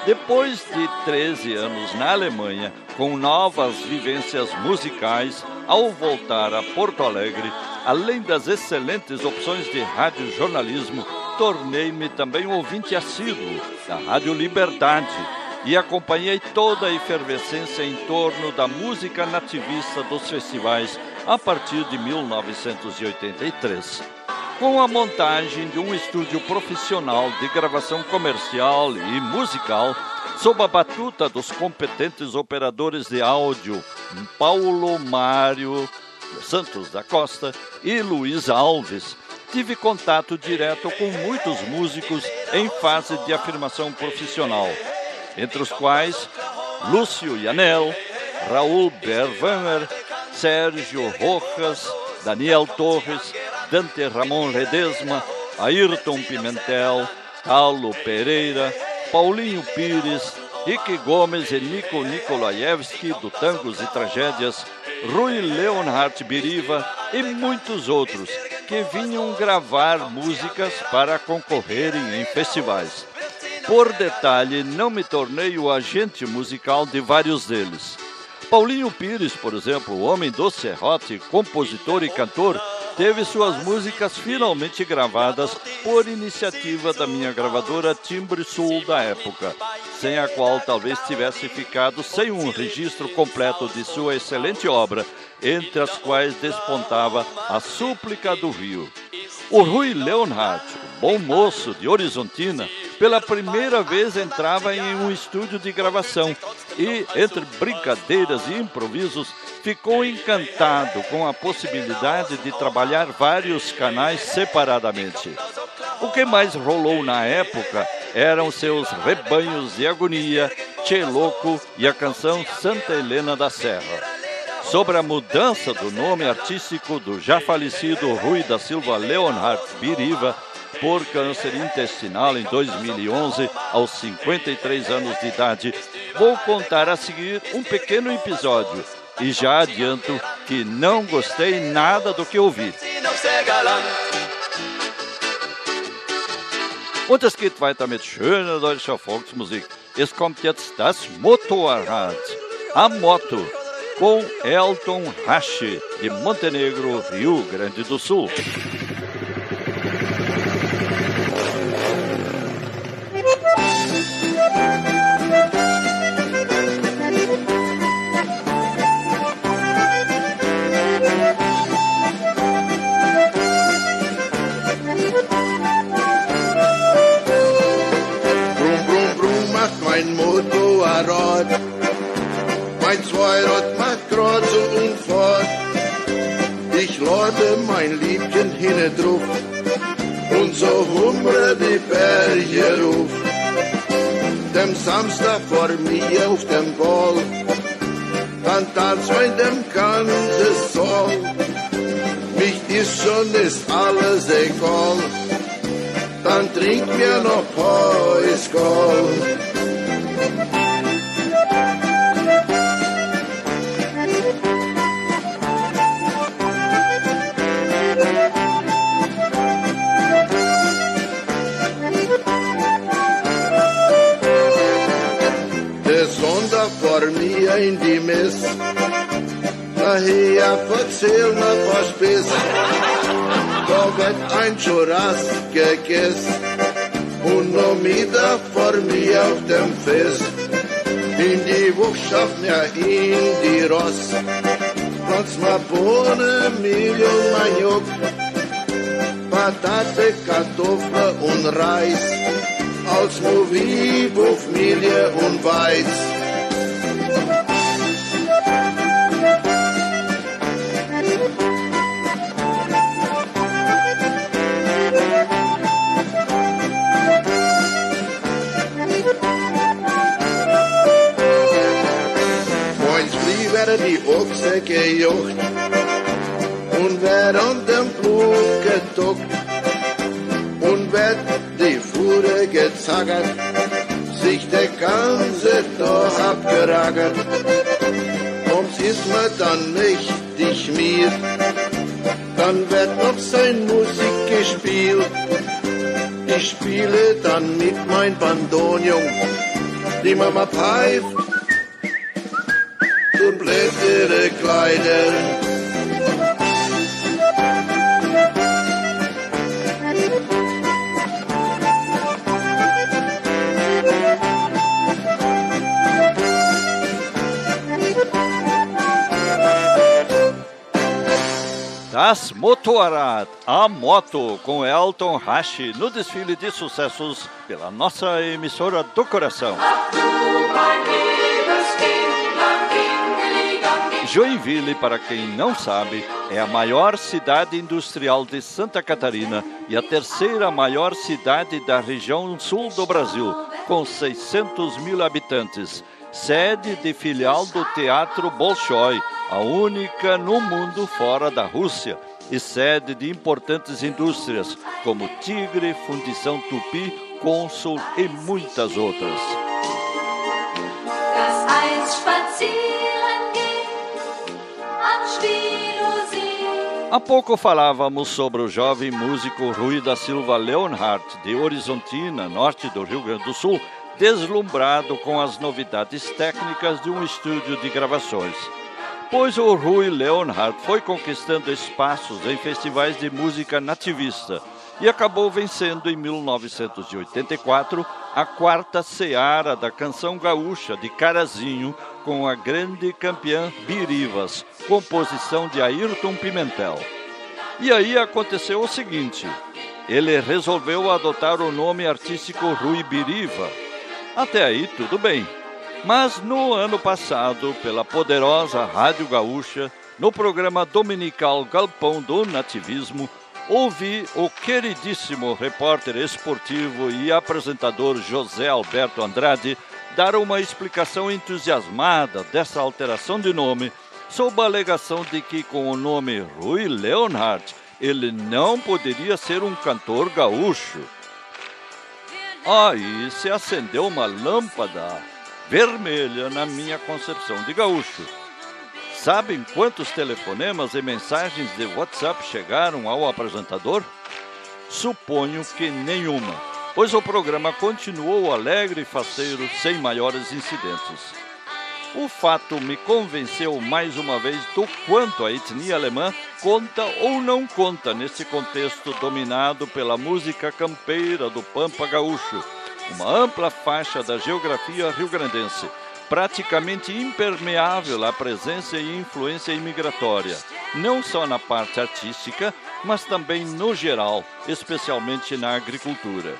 Depois de 13 anos na Alemanha, com novas vivências musicais, ao voltar a Porto Alegre, além das excelentes opções de radiojornalismo, tornei-me também um ouvinte assíduo da Rádio Liberdade e acompanhei toda a efervescência em torno da música nativista dos festivais a partir de 1983 com a montagem de um estúdio profissional de gravação comercial e musical, sob a batuta dos competentes operadores de áudio Paulo Mário Santos da Costa e Luiz Alves. Tive contato direto com muitos músicos em fase de afirmação profissional, entre os quais Lúcio Yanel, Raul Berwanger, Sérgio Rojas, Daniel Torres, Dante Ramon Ledesma, Ayrton Pimentel, Paulo Pereira, Paulinho Pires, Rick Gomes e Nico Nikolaevski, do Tangos e Tragédias, Rui Leonhard Biriva e muitos outros que vinham gravar músicas para concorrerem em festivais. Por detalhe, não me tornei o agente musical de vários deles. Paulinho Pires, por exemplo, homem do serrote, compositor e cantor, teve suas músicas finalmente gravadas por iniciativa da minha gravadora Timbre Sul da época, sem a qual talvez tivesse ficado sem um registro completo de sua excelente obra, entre as quais despontava A Súplica do Rio. O Rui Leonhardt, bom moço de Horizontina, pela primeira vez entrava em um estúdio de gravação e, entre brincadeiras e improvisos, ficou encantado com a possibilidade de trabalhar vários canais separadamente. O que mais rolou na época eram seus rebanhos de agonia, Che Louco e a canção Santa Helena da Serra. Sobre a mudança do nome artístico do já falecido Rui da Silva Leonhard Biriva por câncer intestinal em 2011, aos 53 anos de idade, vou contar a seguir um pequeno episódio e já adianto que não gostei nada do que ouvi. Und es geht weiter mit schöner deutscher Volksmusik. Es kommt jetzt das Motorrad. A moto com Elton Rache, de Montenegro, Rio Grande do Sul. Hinten drauf und so humre die Berge ruf. Dem Samstag vor mir auf dem Ball dann tanzt in dem ganzen Song. Mich ist schon ist alles egal, dann trink mir noch Päuskal. In die Mess, nachher verzähl mir was Biss. Da wird ein Churras gegessen und noch Mittag vor mir auf dem Fest. In die Wuchschaft, ja in die Ross, Platz mal Bohnen, Mehl Maniok, Patate, Kartoffel und Reis, als Movie, Familie und Weiz. Die Ochse gejocht und wer an dem Flug geduckt und wird die Fuhre gezackert, sich der ganze Tag abgeragert. Ums ist mir dann mächtig mir, dann wird noch sein Musik gespielt. Ich spiele dann mit mein Bandonium, die Mama pfeift Das Motorrad, a moto, com Elton Rashi, no desfile de sucessos pela nossa emissora do coração. Joinville, para quem não sabe, é a maior cidade industrial de Santa Catarina e a terceira maior cidade da região sul do Brasil, com 600 mil habitantes. Sede de filial do Teatro Bolshoi, a única no mundo fora da Rússia, e sede de importantes indústrias como Tigre, Fundição Tupi, Consul e muitas outras. Das Há pouco falávamos sobre o jovem músico Rui da Silva Leonhardt, de Horizontina, norte do Rio Grande do Sul, deslumbrado com as novidades técnicas de um estúdio de gravações. Pois o Rui Leonhardt foi conquistando espaços em festivais de música nativista e acabou vencendo em 1984 a quarta seara da canção gaúcha de Carazinho com a grande campeã Birivas, composição de Ayrton Pimentel. E aí aconteceu o seguinte: ele resolveu adotar o nome artístico Rui Biriva. Até aí tudo bem. Mas no ano passado, pela poderosa Rádio Gaúcha, no programa dominical Galpão do Nativismo, ouvi o queridíssimo repórter esportivo e apresentador José Alberto Andrade dar uma explicação entusiasmada dessa alteração de nome, sob a alegação de que com o nome Rui Leonhardt ele não poderia ser um cantor gaúcho. Aí se acendeu uma lâmpada vermelha na minha concepção de gaúcho. Sabem quantos telefonemas e mensagens de WhatsApp chegaram ao apresentador? Suponho que nenhuma, pois o programa continuou alegre e faceiro, sem maiores incidentes. O fato me convenceu mais uma vez do quanto a etnia alemã conta ou não conta nesse contexto dominado pela música campeira do Pampa Gaúcho, uma ampla faixa da geografia rio-grandense, praticamente impermeável à presença e influência imigratória, não só na parte artística, mas também no geral, especialmente na agricultura.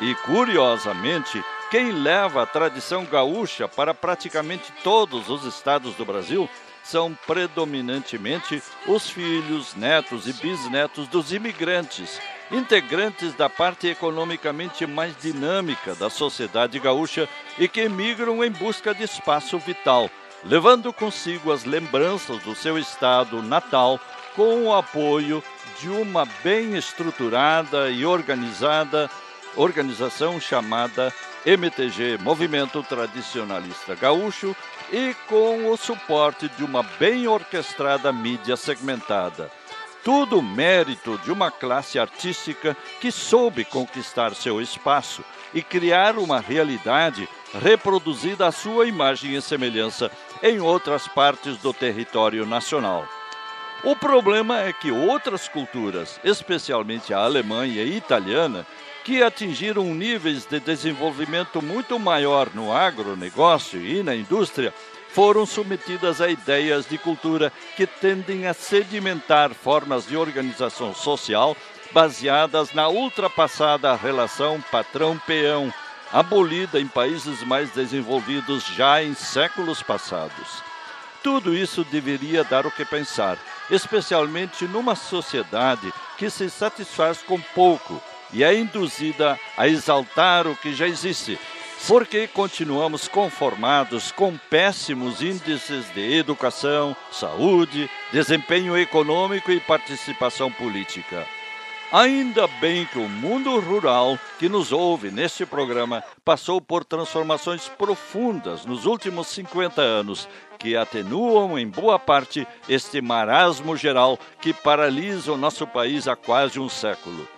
E curiosamente, quem leva a tradição gaúcha para praticamente todos os estados do Brasil são predominantemente os filhos, netos e bisnetos dos imigrantes, integrantes da parte economicamente mais dinâmica da sociedade gaúcha e que migram em busca de espaço vital, levando consigo as lembranças do seu estado natal com o apoio de uma bem estruturada e organizada organização chamada MTG, Movimento Tradicionalista Gaúcho, e com o suporte de uma bem orquestrada mídia segmentada. Tudo mérito de uma classe artística que soube conquistar seu espaço e criar uma realidade reproduzida à sua imagem e semelhança em outras partes do território nacional. O problema é que outras culturas, especialmente a alemã e a italiana, que atingiram níveis de desenvolvimento muito maior no agronegócio e na indústria, foram submetidas a ideias de cultura que tendem a sedimentar formas de organização social baseadas na ultrapassada relação patrão-peão, abolida em países mais desenvolvidos já em séculos passados. Tudo isso deveria dar o que pensar, especialmente numa sociedade que se satisfaz com pouco e é induzida a exaltar o que já existe, porque continuamos conformados com péssimos índices de educação, saúde, desempenho econômico e participação política. Ainda bem que o mundo rural que nos ouve neste programa passou por transformações profundas nos últimos 50 anos, que atenuam em boa parte este marasmo geral que paralisa o nosso país há quase um século.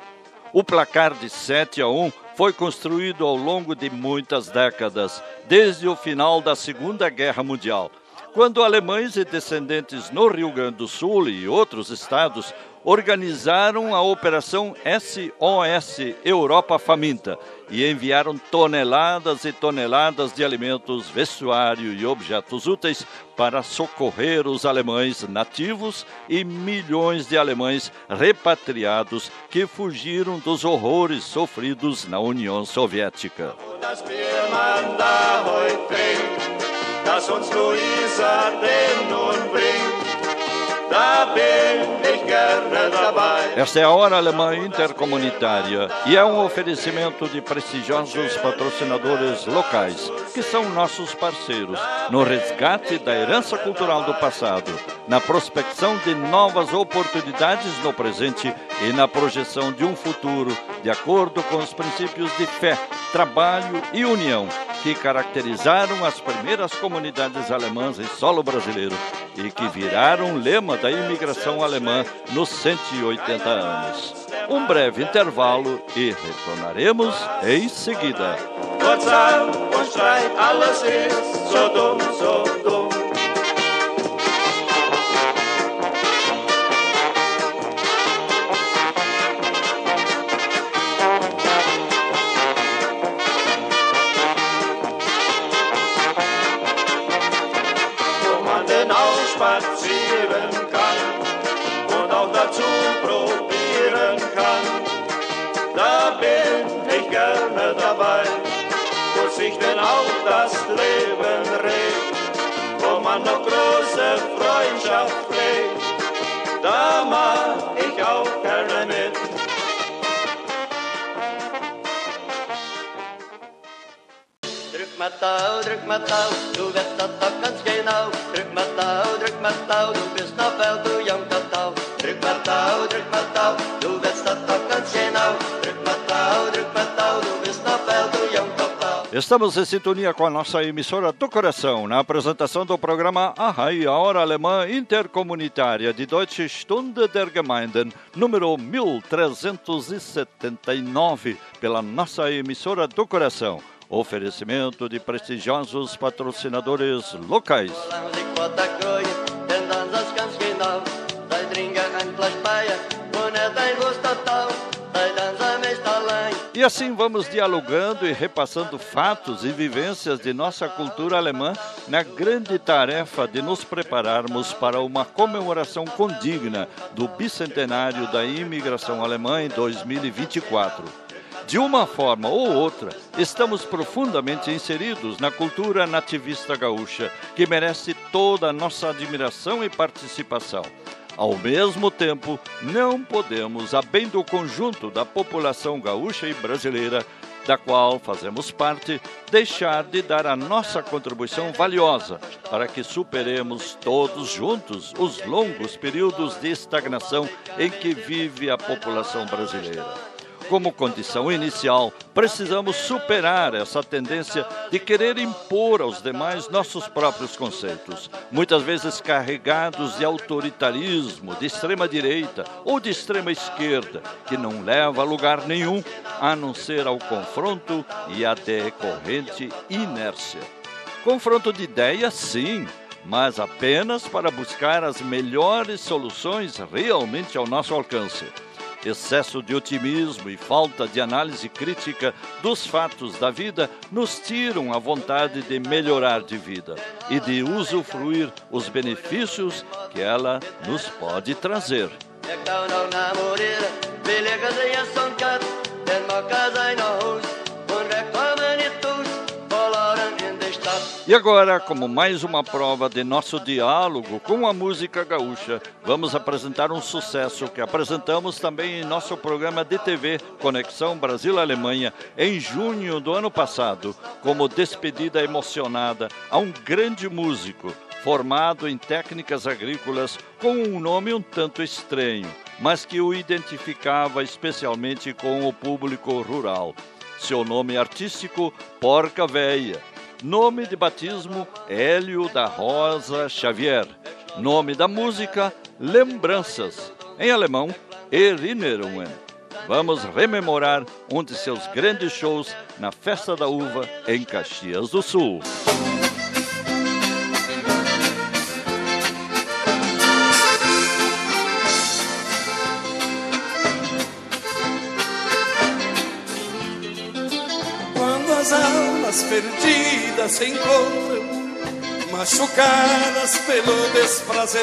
O placar de 7 a 1 foi construído ao longo de muitas décadas, desde o final da Segunda Guerra Mundial, quando alemães e descendentes no Rio Grande do Sul e outros estados organizaram a Operação SOS Europa Faminta e enviaram toneladas e toneladas de alimentos, vestuário e objetos úteis para socorrer os alemães nativos e milhões de alemães repatriados que fugiram dos horrores sofridos na União Soviética. Das uns Luisa nun bringt. Esta é a Hora Alemã Intercomunitária e é um oferecimento de prestigiosos patrocinadores locais, que são nossos parceiros no resgate da herança cultural do passado, na prospecção de novas oportunidades no presente e na projeção de um futuro de acordo com os princípios de fé, trabalho e união que caracterizaram as primeiras comunidades alemãs em solo brasileiro e que viraram lema da imigração alemã nos 180 anos. Um breve intervalo e retornaremos em seguida. Das Leben regt, wo man noch große Freundschaft pflegt, da mach ich auch gerne mit. Drück mal Tau, drück mal Tau, du weißt das doch ganz genau. Drück mal Tau, drück mal Tau, du bist noch wel, du jung Tau. Drück mal Tau, drück mal Tau, du weißt das doch ganz genau. Drück mal Tau, drück mal Tau, du bist noch wel, du jung Estamos em sintonia com a nossa emissora do coração, na apresentação do programa Ahai, a hora alemã intercomunitária de Deutsche Stunde der Gemeinden, número 1379, pela nossa emissora do coração. Oferecimento de prestigiosos patrocinadores locais. E assim vamos dialogando e repassando fatos e vivências de nossa cultura alemã na grande tarefa de nos prepararmos para uma comemoração condigna do bicentenário da imigração alemã em 2024. De uma forma ou outra, estamos profundamente inseridos na cultura nativista gaúcha, que merece toda a nossa admiração e participação. Ao mesmo tempo, não podemos, a bem do conjunto da população gaúcha e brasileira, da qual fazemos parte, deixar de dar a nossa contribuição valiosa para que superemos todos juntos os longos períodos de estagnação em que vive a população brasileira. Como condição inicial, precisamos superar essa tendência de querer impor aos demais nossos próprios conceitos, muitas vezes carregados de autoritarismo, de extrema direita ou de extrema esquerda, que não leva a lugar nenhum a não ser ao confronto e à decorrente inércia. Confronto de ideias, sim, mas apenas para buscar as melhores soluções realmente ao nosso alcance excesso de otimismo e falta de análise crítica dos fatos da vida nos tiram a vontade de melhorar de vida e de usufruir os benefícios que ela nos pode trazer. E agora, como mais uma prova de nosso diálogo com a música gaúcha, vamos apresentar um sucesso que apresentamos também em nosso programa de TV Conexão Brasil-Alemanha em junho do ano passado, como despedida emocionada a um grande músico formado em técnicas agrícolas com um nome um tanto estranho, mas que o identificava especialmente com o público rural. Seu nome artístico, Porca Véia Nome de batismo: Hélio da Rosa Xavier. Nome da música: Lembranças. Em alemão, Erinnerungen. Vamos rememorar um de seus grandes shows na Festa da Uva em Caxias do Sul. Almas perdidas se encontram, machucadas pelo desprazer,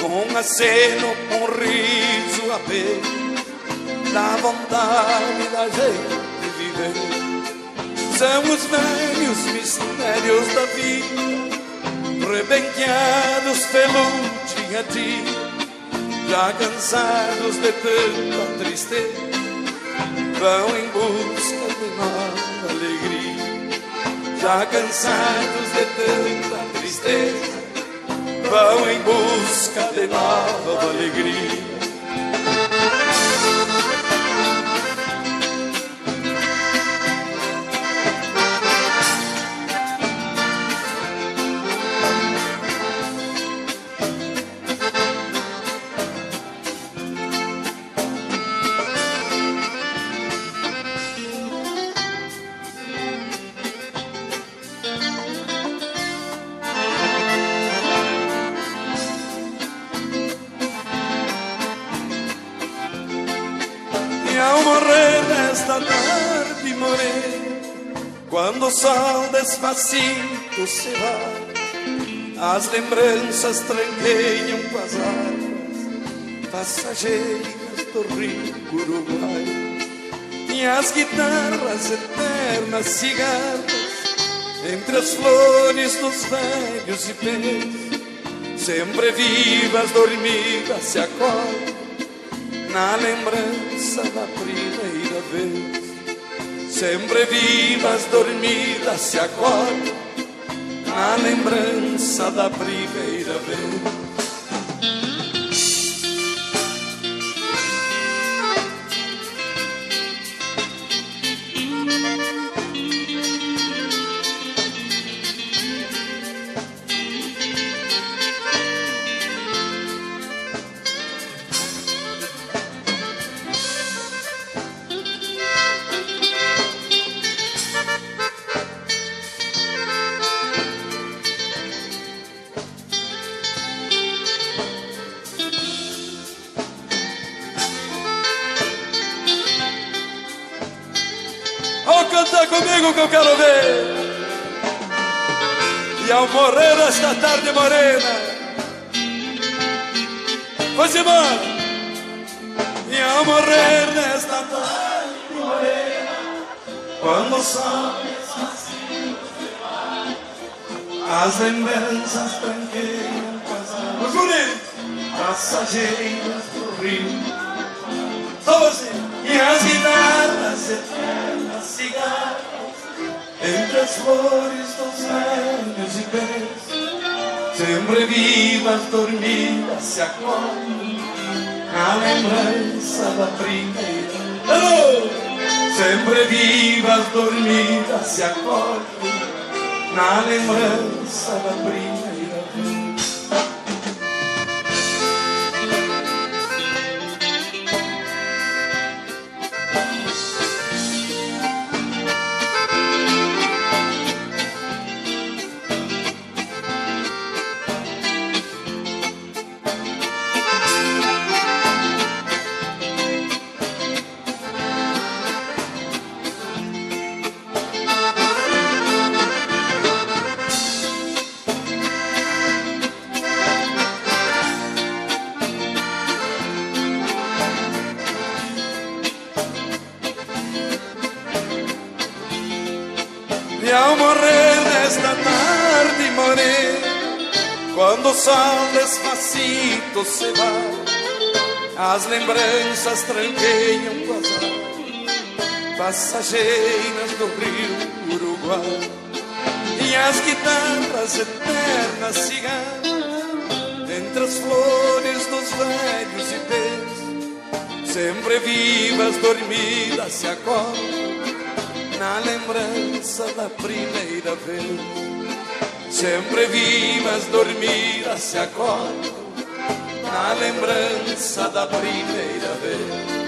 com aceno, um riso apenas, da vontade da gente viver. São os velhos mistérios da vida, rebenqueados pelo dia a dia, já cansados de tanta tristeza, vão em busca já cansados de tanta tristeza, vão em busca de nova alegria. Despacito se as lembranças tranqueiam com as águas passageiras do rio Uruguai. E as guitarras eternas cigarras entre as flores dos velhos ipês, sempre vivas, dormidas, se acordam na lembrança da primeira vez sempre vivas, dormidas, se acordam na lembrança da primeira vez. Esta tarde morena, foi embora. E ao morrer nesta tarde morena, quando o sol as lembranças as águas passageiras do rio. E as guitarras eternas as flores dos velhos e pés, sempre vivas, dormidas, se acordam na lembrança da primeira. Oh! Sempre vivas, dormidas, se acordam na lembrança da primeira despacito se vai, as lembranças tranqueiam as águas passageiras do rio Uruguai. E as guitarras eternas cigarras, entre as flores dos velhos ipês, sempre vivas, dormidas, se acordam na lembrança da primeira vez. Sempre vivas, dormidas, se acordam na lembrança da primeira vez.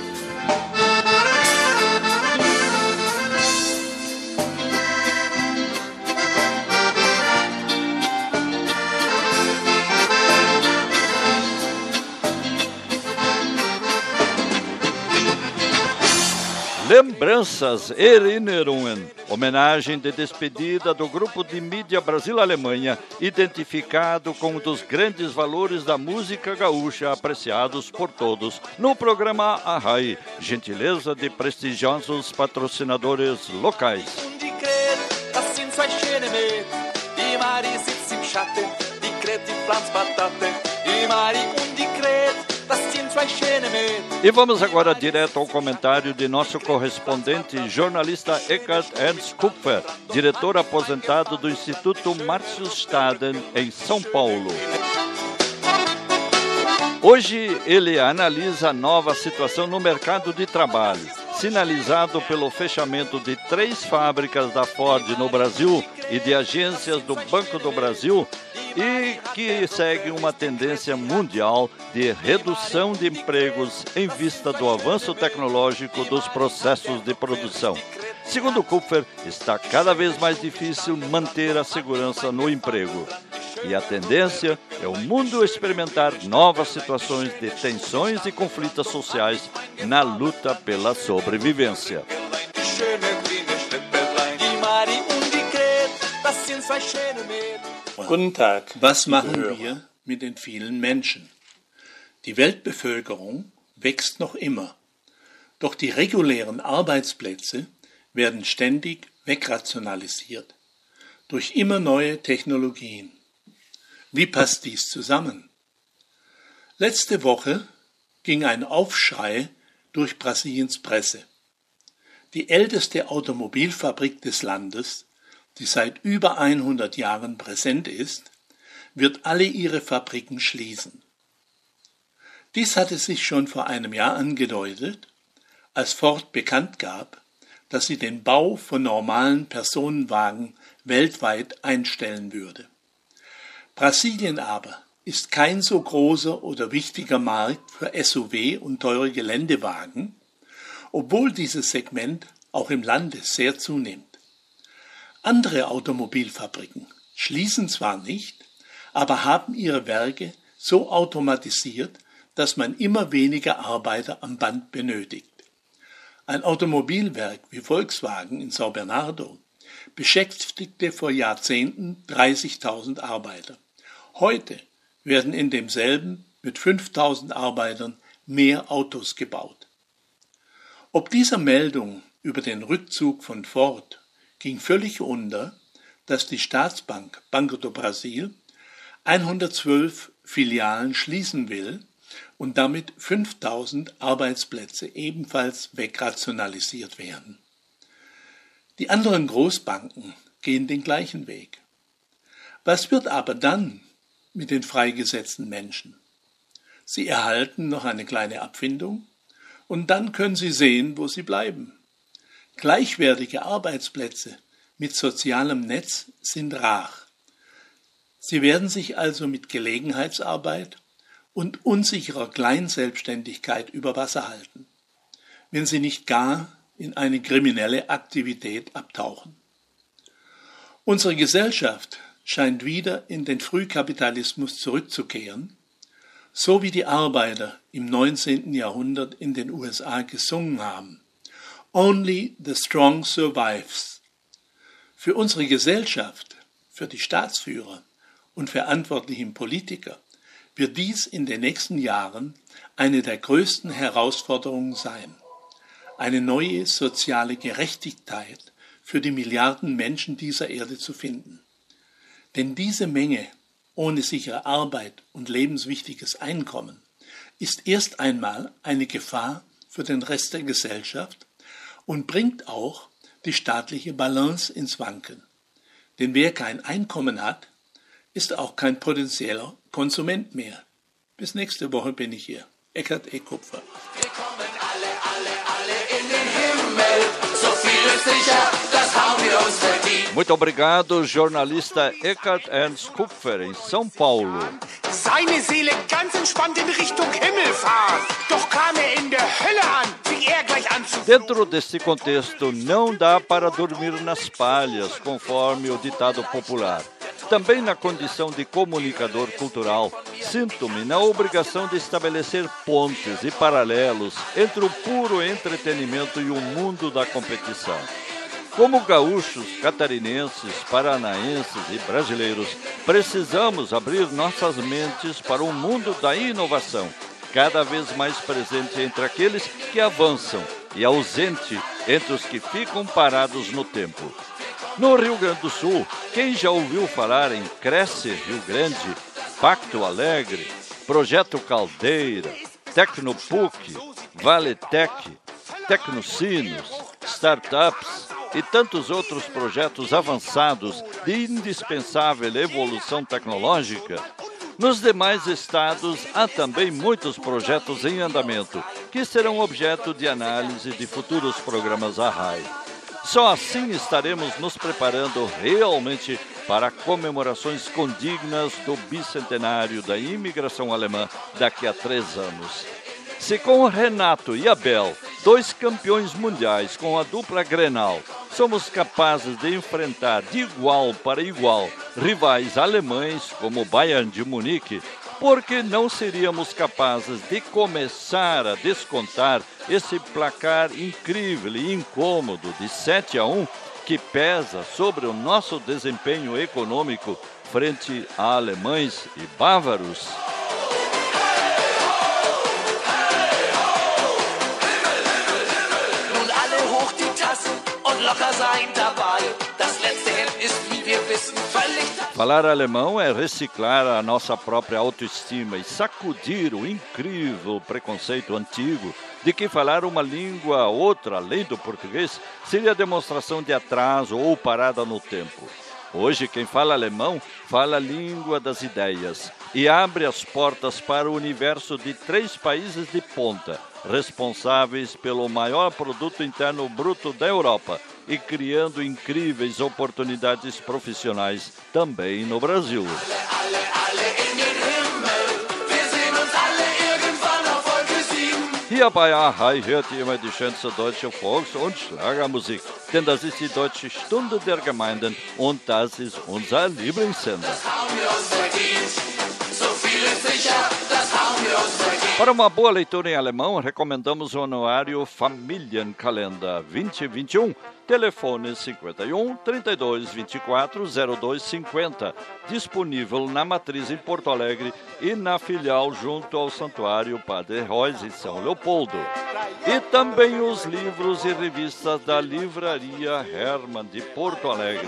Lembranças Erinnerungen, homenagem de despedida do grupo de mídia Brasil-Alemanha, identificado com um dos grandes valores da música gaúcha apreciados por todos, no programa Arrai, gentileza de prestigiosos patrocinadores locais. Mari E vamos agora direto ao comentário de nosso correspondente jornalista Eckhard Ernst Kupfer, diretor aposentado do Instituto Marcius Staden, em São Paulo. Hoje ele analisa a nova situação no mercado de trabalho, sinalizado pelo fechamento de três fábricas da Ford no Brasil e de agências do Banco do Brasil, e que segue uma tendência mundial de redução de empregos em vista do avanço tecnológico dos processos de produção. Segundo Kupfer, está cada vez mais difícil manter a segurança no emprego. E a tendência é o mundo experimentar novas situações de tensões e conflitos sociais na luta pela sobrevivência. Guten Tag. Was machen wir mit den vielen Menschen? Die Weltbevölkerung wächst noch immer. Doch die regulären Arbeitsplätze werden ständig wegrationalisiert durch immer neue Technologien. Wie passt dies zusammen? Letzte Woche ging ein Aufschrei durch Brasiliens Presse. Die älteste Automobilfabrik des Landes, die seit über 100 Jahren präsent ist, wird alle ihre Fabriken schließen. Dies hatte sich schon vor einem Jahr angedeutet, als Ford bekannt gab, dass sie den Bau von normalen Personenwagen weltweit einstellen würde. Brasilien aber ist kein so großer oder wichtiger Markt für SUV und teure Geländewagen, obwohl dieses Segment auch im Lande sehr zunimmt. Andere Automobilfabriken schließen zwar nicht, aber haben ihre Werke so automatisiert, dass man immer weniger Arbeiter am Band benötigt. Ein Automobilwerk wie Volkswagen in Sao Bernardo beschäftigte vor Jahrzehnten 30.000 Arbeiter. Heute werden in demselben mit 5.000 Arbeitern mehr Autos gebaut. Ob dieser Meldung über den Rückzug von Ford ging völlig unter, dass die Staatsbank Banco do Brasil 112 Filialen schließen will und damit 5000 Arbeitsplätze ebenfalls wegrationalisiert werden. Die anderen Großbanken gehen den gleichen Weg. Was wird aber dann mit den freigesetzten Menschen? Sie erhalten noch eine kleine Abfindung und dann können Sie sehen, wo Sie bleiben. Gleichwertige Arbeitsplätze mit sozialem Netz sind rar. Sie werden sich also mit Gelegenheitsarbeit und unsicherer Kleinselbstständigkeit über Wasser halten, wenn sie nicht gar in eine kriminelle Aktivität abtauchen. Unsere Gesellschaft scheint wieder in den Frühkapitalismus zurückzukehren, so wie die Arbeiter im 19. Jahrhundert in den USA gesungen haben. Only the strong survives. Für unsere Gesellschaft, für die Staatsführer und verantwortlichen Politiker wird dies in den nächsten Jahren eine der größten Herausforderungen sein. Eine neue soziale Gerechtigkeit für die Milliarden Menschen dieser Erde zu finden. Denn diese Menge ohne sichere Arbeit und lebenswichtiges Einkommen ist erst einmal eine Gefahr für den Rest der Gesellschaft und bringt auch die staatliche Balance ins Wanken. Denn wer kein Einkommen hat, ist auch kein potenzieller Konsument mehr. Bis nächste Woche bin ich hier. Eckert E. Kupfer. Wir kommen alle, alle, alle in den Himmel. So viel ist sicher, das haben wir uns verdient. Muito obrigado, jornalista Eckhard Ernst Kupfer, em São Paulo. Seine Seele ganz entspannt in Richtung Himmel fahren. Doch kam er in der Hölle an, Dentro deste contexto, não dá para dormir nas palhas, conforme o ditado popular. Também na condição de comunicador cultural, sinto-me na obrigação de estabelecer pontes e paralelos entre o puro entretenimento e o mundo da competição. Como gaúchos, catarinenses, paranaenses e brasileiros, precisamos abrir nossas mentes para o mundo da inovação, cada vez mais presente entre aqueles que avançam e ausente entre os que ficam parados no tempo. No Rio Grande do Sul, quem já ouviu falar em Cresce Rio Grande, Pacto Alegre, Projeto Caldeira, Tecnopuc, Valetec, Tecnocinos, Startups e tantos outros projetos avançados de indispensável evolução tecnológica, nos demais estados há também muitos projetos em andamento que serão objeto de análise de futuros programas à RAI. Só assim estaremos nos preparando realmente para comemorações condignas do bicentenário da imigração alemã daqui a três anos. Se com Renato e Abel, dois campeões mundiais com a dupla Grenal, somos capazes de enfrentar de igual para igual rivais alemães como o Bayern de Munique, por que não seríamos capazes de começar a descontar esse placar incrível e incômodo de 7 a 1 que pesa sobre o nosso desempenho econômico frente a alemães e bávaros? Falar alemão é reciclar a nossa própria autoestima e sacudir o incrível preconceito antigo de que falar uma língua outra além do português seria demonstração de atraso ou parada no tempo. Hoje, quem fala alemão fala a língua das ideias e abre as portas para o universo de três países de ponta, responsáveis pelo maior produto interno bruto da Europa e criando incríveis oportunidades profissionais também no Brasil. alle, alle in den Himmel. Wir sehen uns alle irgendwann auf Wolke 7. Hier bei Ahai hört ihr immer die schönste deutsche Volks- und Schlagermusik, denn das ist die Deutsche Stunde der Gemeinden und das ist unser Lieblingssender. Haben wir uns verdient. Para uma boa leitura em alemão, recomendamos o anuário Familienkalender 2021, telefone 51 32 24 0250, disponível na matriz em Porto Alegre e na filial junto ao Santuário Padre Reis em São Leopoldo. E também os livros e revistas da Livraria Hermann de Porto Alegre.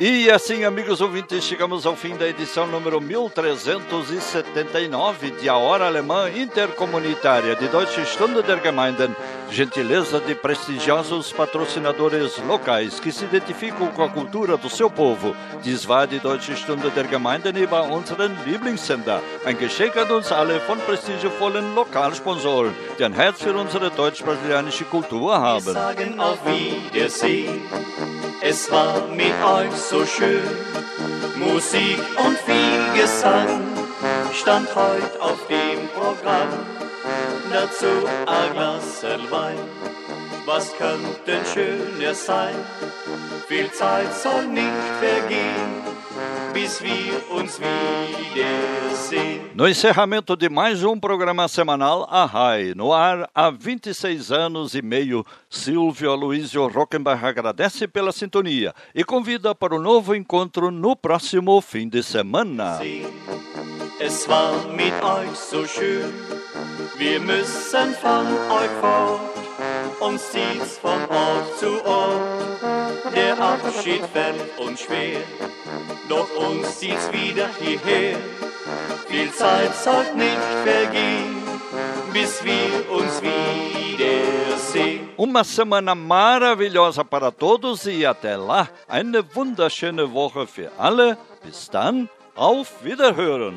E assim, amigos ouvintes, chegamos ao fim da edição número 1379 de A Hora Alemã Intercomunitária de Deutsche Stunde der Gemeinden, gentileza de prestigiosos patrocinadores locais que se identificam com a cultura do seu povo. Dies war die Deutsche Stunde der Gemeinden über unseren Lieblingssender. Ein Geschenk an uns alle von prestigiovollen Lokalsponsoren, die ein Herz für unsere deutsch-brasilianische Kultur haben. Wir sagen auf Wiedersehen. Es war mit euch so schön. Musik und viel Gesang stand heute auf dem Programm. Dazu ein Glas Wein. Was könnte schöner sein? Viel Zeit soll nicht vergehen, bis wir uns wiedersehen. No encerramento de mais um programa semanal, a RAI, no ar há 26 anos e meio, Silvio Aloysio Rockenbach agradece pela sintonia e convida para o novo encontro no próximo fim de semana. Es war mit euch so schön, wir müssen von euch fort. Uns zieht's von Ort zu Ort, der Abschied fällt uns schwer, doch uns zieht's wieder hierher. Viel Zeit sollt nicht vergehen, bis wir uns wiedersehen. Uma semana maravilhosa para todos e até lá eine wunderschöne Woche für alle. Bis dann, auf Wiederhören.